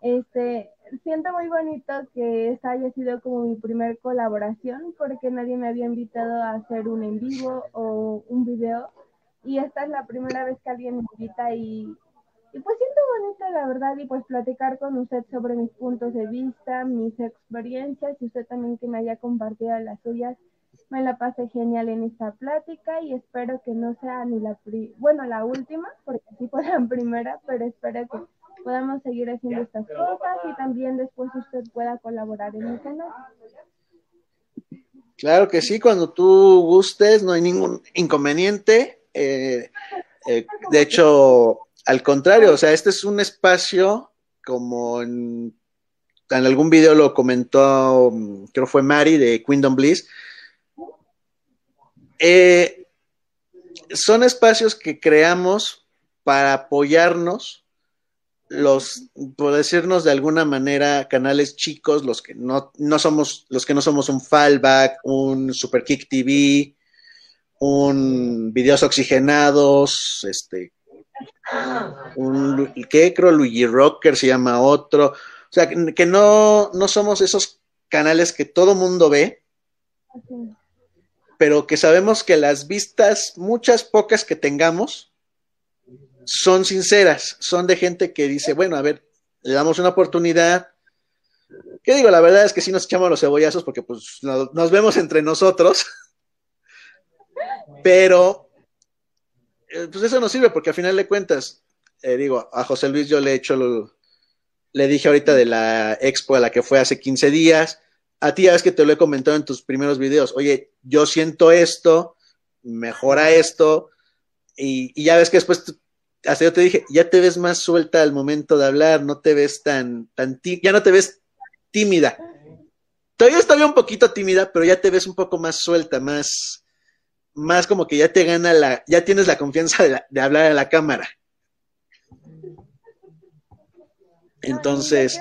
Este, siento muy bonito que esta haya sido como mi primer colaboración porque nadie me había invitado a hacer un en vivo o un video y esta es la primera vez que alguien me invita y, y pues siento bonito la verdad y pues platicar con usted sobre mis puntos de vista, mis experiencias y usted también que me haya compartido las suyas. Me la pasé genial en esta plática y espero que no sea ni la, bueno, la última, porque sí fue la primera, pero espero que podamos seguir haciendo estas cosas y también después usted pueda colaborar en mi canal. Claro que sí, cuando tú gustes, no hay ningún inconveniente. Eh, eh, de hecho, al contrario, o sea, este es un espacio como en, en algún video lo comentó, creo fue Mari de Queendom Bliss. Eh, son espacios que creamos para apoyarnos los, por decirnos de alguna manera, canales chicos, los que no, no somos, los que no somos un Fallback, un Super Kick TV, un videos oxigenados, este, un, ¿qué creo? Luigi Rocker se llama otro, o sea, que, no, no somos esos canales que todo mundo ve, pero que sabemos que las vistas, muchas pocas que tengamos, son sinceras, son de gente que dice, bueno, a ver, le damos una oportunidad. ¿Qué digo? La verdad es que sí nos echamos los cebollazos porque pues nos vemos entre nosotros, pero eh, pues eso nos sirve porque al final de cuentas, eh, digo, a José Luis yo le he hecho, le dije ahorita de la expo a la que fue hace 15 días, a ti ya ves que te lo he comentado en tus primeros videos, oye, yo siento esto, mejora esto, y, y ya ves que después hasta yo te dije, ya te ves más suelta al momento de hablar, no te ves tan, tan ya no te ves tímida. Todavía estaba un poquito tímida, pero ya te ves un poco más suelta, más, más como que ya te gana la, ya tienes la confianza de, de hablar a la cámara. Entonces.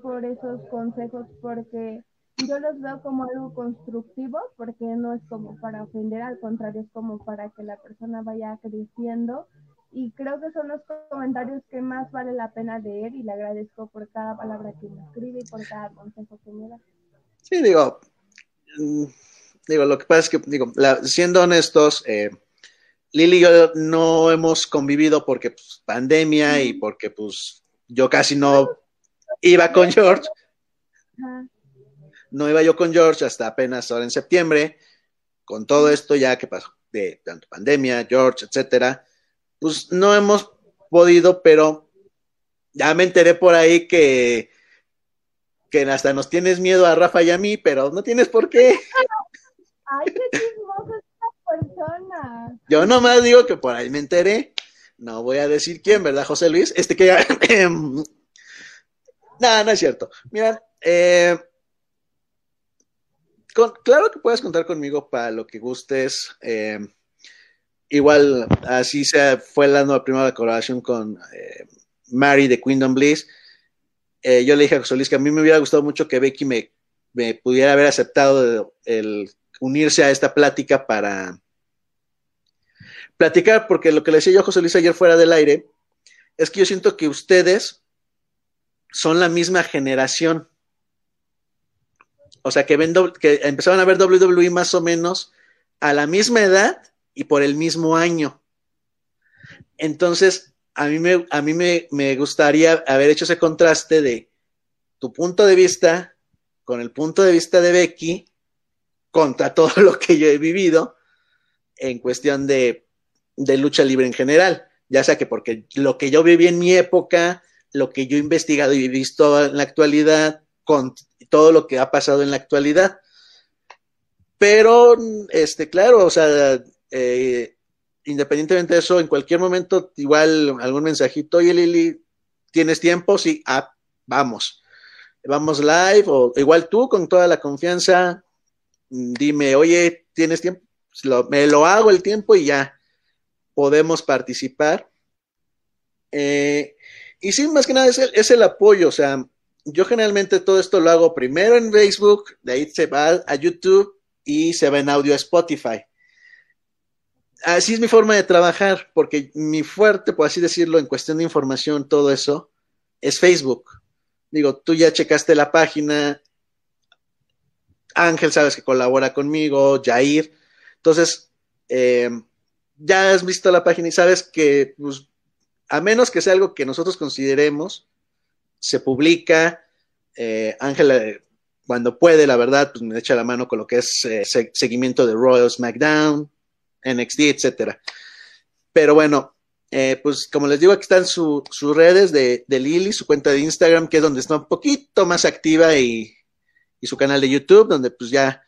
Por esos consejos, porque yo los veo como algo constructivo, porque no es como para ofender, al contrario, es como para que la persona vaya creciendo y creo que son los comentarios que más vale la pena leer y le agradezco por cada palabra que me escribe y por cada consejo que me da. Sí, digo, mm, digo, lo que pasa es que, digo, siendo honestos, eh, Lili y yo no hemos convivido porque pues, pandemia y porque pues yo casi no iba con George. No iba yo con George hasta apenas ahora en septiembre. Con todo esto ya que pasó de tanto pandemia, George, etcétera, pues no hemos podido, pero ya me enteré por ahí que, que hasta nos tienes miedo a Rafa y a mí, pero no tienes por qué. Ay, qué chismoso esta persona. Yo nomás digo que por ahí me enteré. No voy a decir quién, ¿verdad, José Luis? Este que... no, no es cierto. Mira, eh, claro que puedes contar conmigo para lo que gustes. Eh, igual así se fue la primera colaboración con eh, Mary de Queendom Bliss. Yo le dije a José Luis que a mí me hubiera gustado mucho que Becky me, pudiera haber aceptado el unirse a esta plática para platicar, porque lo que le decía yo a José Luis ayer fuera del aire es que yo siento que ustedes son la misma generación. O sea, que, ven, que empezaron a ver WWE más o menos a la misma edad y por el mismo año. Entonces, a mí, me, a mí me, me gustaría haber hecho ese contraste de tu punto de vista con el punto de vista de Becky contra todo lo que yo he vivido en cuestión de, de, lucha libre en general, ya sea que porque lo que yo viví en mi época, lo que yo he investigado y visto en la actualidad, con todo lo que ha pasado en la actualidad. Pero, este, claro, o sea, eh, independientemente de eso, en cualquier momento, igual algún mensajito, oye Lili, ¿tienes tiempo? Sí, ah, vamos. Vamos live, o igual tú con toda la confianza, dime, oye, ¿tienes tiempo? Pues me lo hago el tiempo y ya podemos participar. Eh, y sí, más que nada es el, es el apoyo, o sea, yo generalmente todo esto lo hago primero en Facebook, de ahí se va a YouTube y se va en audio a Spotify así es mi forma de trabajar, porque mi fuerte, por así decirlo, en cuestión de información, todo eso, es Facebook. Digo, tú ya checaste la página, Ángel sabes que colabora conmigo, Jair. Entonces, eh, ya has visto la página y sabes que, pues, a menos que sea algo que nosotros consideremos, se publica. Eh, Ángela, cuando puede, la verdad, pues me echa la mano con lo que es eh, seguimiento de Royal SmackDown, NXT, etcétera. Pero bueno, eh, pues como les digo, aquí están sus redes de, de, Lily, su cuenta de Instagram, que es donde está un poquito más activa, y, y, su canal de YouTube, donde pues ya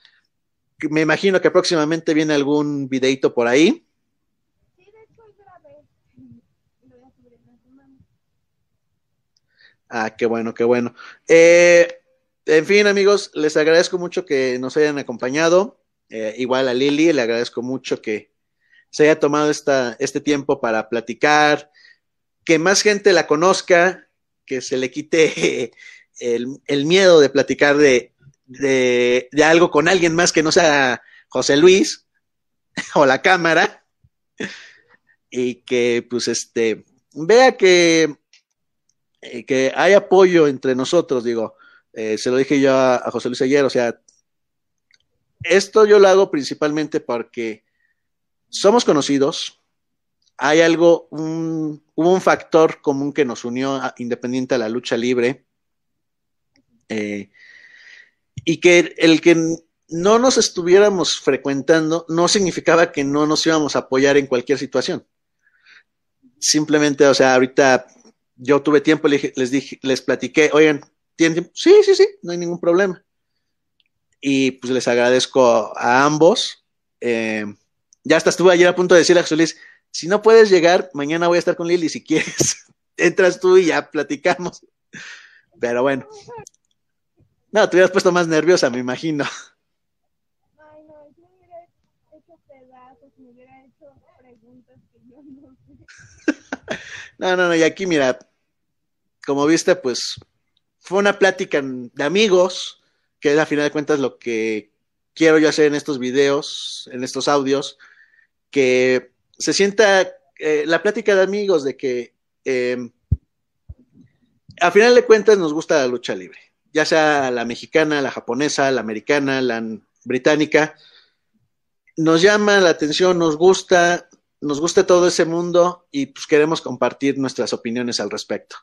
me imagino que próximamente viene algún videito por ahí. Ah, qué bueno, qué bueno. Eh, en fin, amigos, les agradezco mucho que nos hayan acompañado. Eh, igual a Lili, le agradezco mucho que se haya tomado esta, este tiempo para platicar, que más gente la conozca, que se le quite el, el miedo de platicar de, de, de, algo con alguien más que no sea José Luis o la cámara y que pues este vea que eh, que hay apoyo entre nosotros, digo, eh, se lo dije yo a, José Luis ayer, o sea, esto yo lo hago principalmente porque somos conocidos, hay algo, un, hubo un factor común que nos unió independiente a la lucha libre, eh, y que el que no nos estuviéramos frecuentando no significaba que no nos íbamos a apoyar en cualquier situación. Simplemente, o sea, ahorita yo tuve tiempo, les dije, les platiqué, oigan, ¿tienen tiempo? Sí, sí, sí, no hay ningún problema. Y pues les agradezco a ambos. Eh, ya hasta estuve ayer a punto de decirle a Luis, si no puedes llegar, mañana voy a estar con Lili, si quieres, entras tú y ya platicamos. Pero bueno. No, te hubieras puesto más nerviosa, me imagino. Ay, no, yo me hubiera hecho pedazos, me hubiera hecho preguntas que yo no sé. No, no, no, y aquí mira, como viste, pues fue una plática de amigos, que es a final de cuentas lo que quiero yo hacer en estos videos, en estos audios, que se sienta eh, la plática de amigos de que eh, a final de cuentas nos gusta la lucha libre, ya sea la mexicana, la japonesa, la americana, la británica, nos llama la atención, nos gusta, nos gusta todo ese mundo y pues queremos compartir nuestras opiniones al respecto.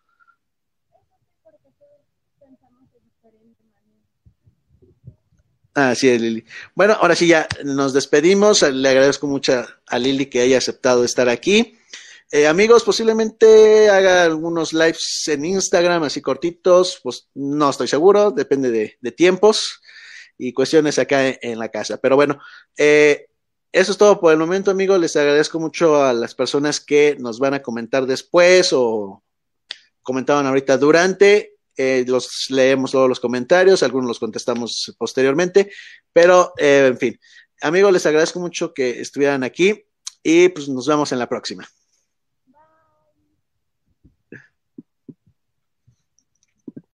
Así es, Lili. Bueno, ahora sí ya nos despedimos. Le agradezco mucho a Lili que haya aceptado estar aquí. Eh, amigos, posiblemente haga algunos lives en Instagram, así cortitos, pues no estoy seguro, depende de, de tiempos y cuestiones acá en, en, la casa. Pero bueno, eh, eso es todo por el momento, amigos. Les agradezco mucho a las personas que nos van a comentar después o comentaban ahorita durante. Eh, los leemos todos los comentarios, algunos los contestamos posteriormente, pero eh, en fin, amigos, les agradezco mucho que estuvieran aquí y pues nos vemos en la próxima.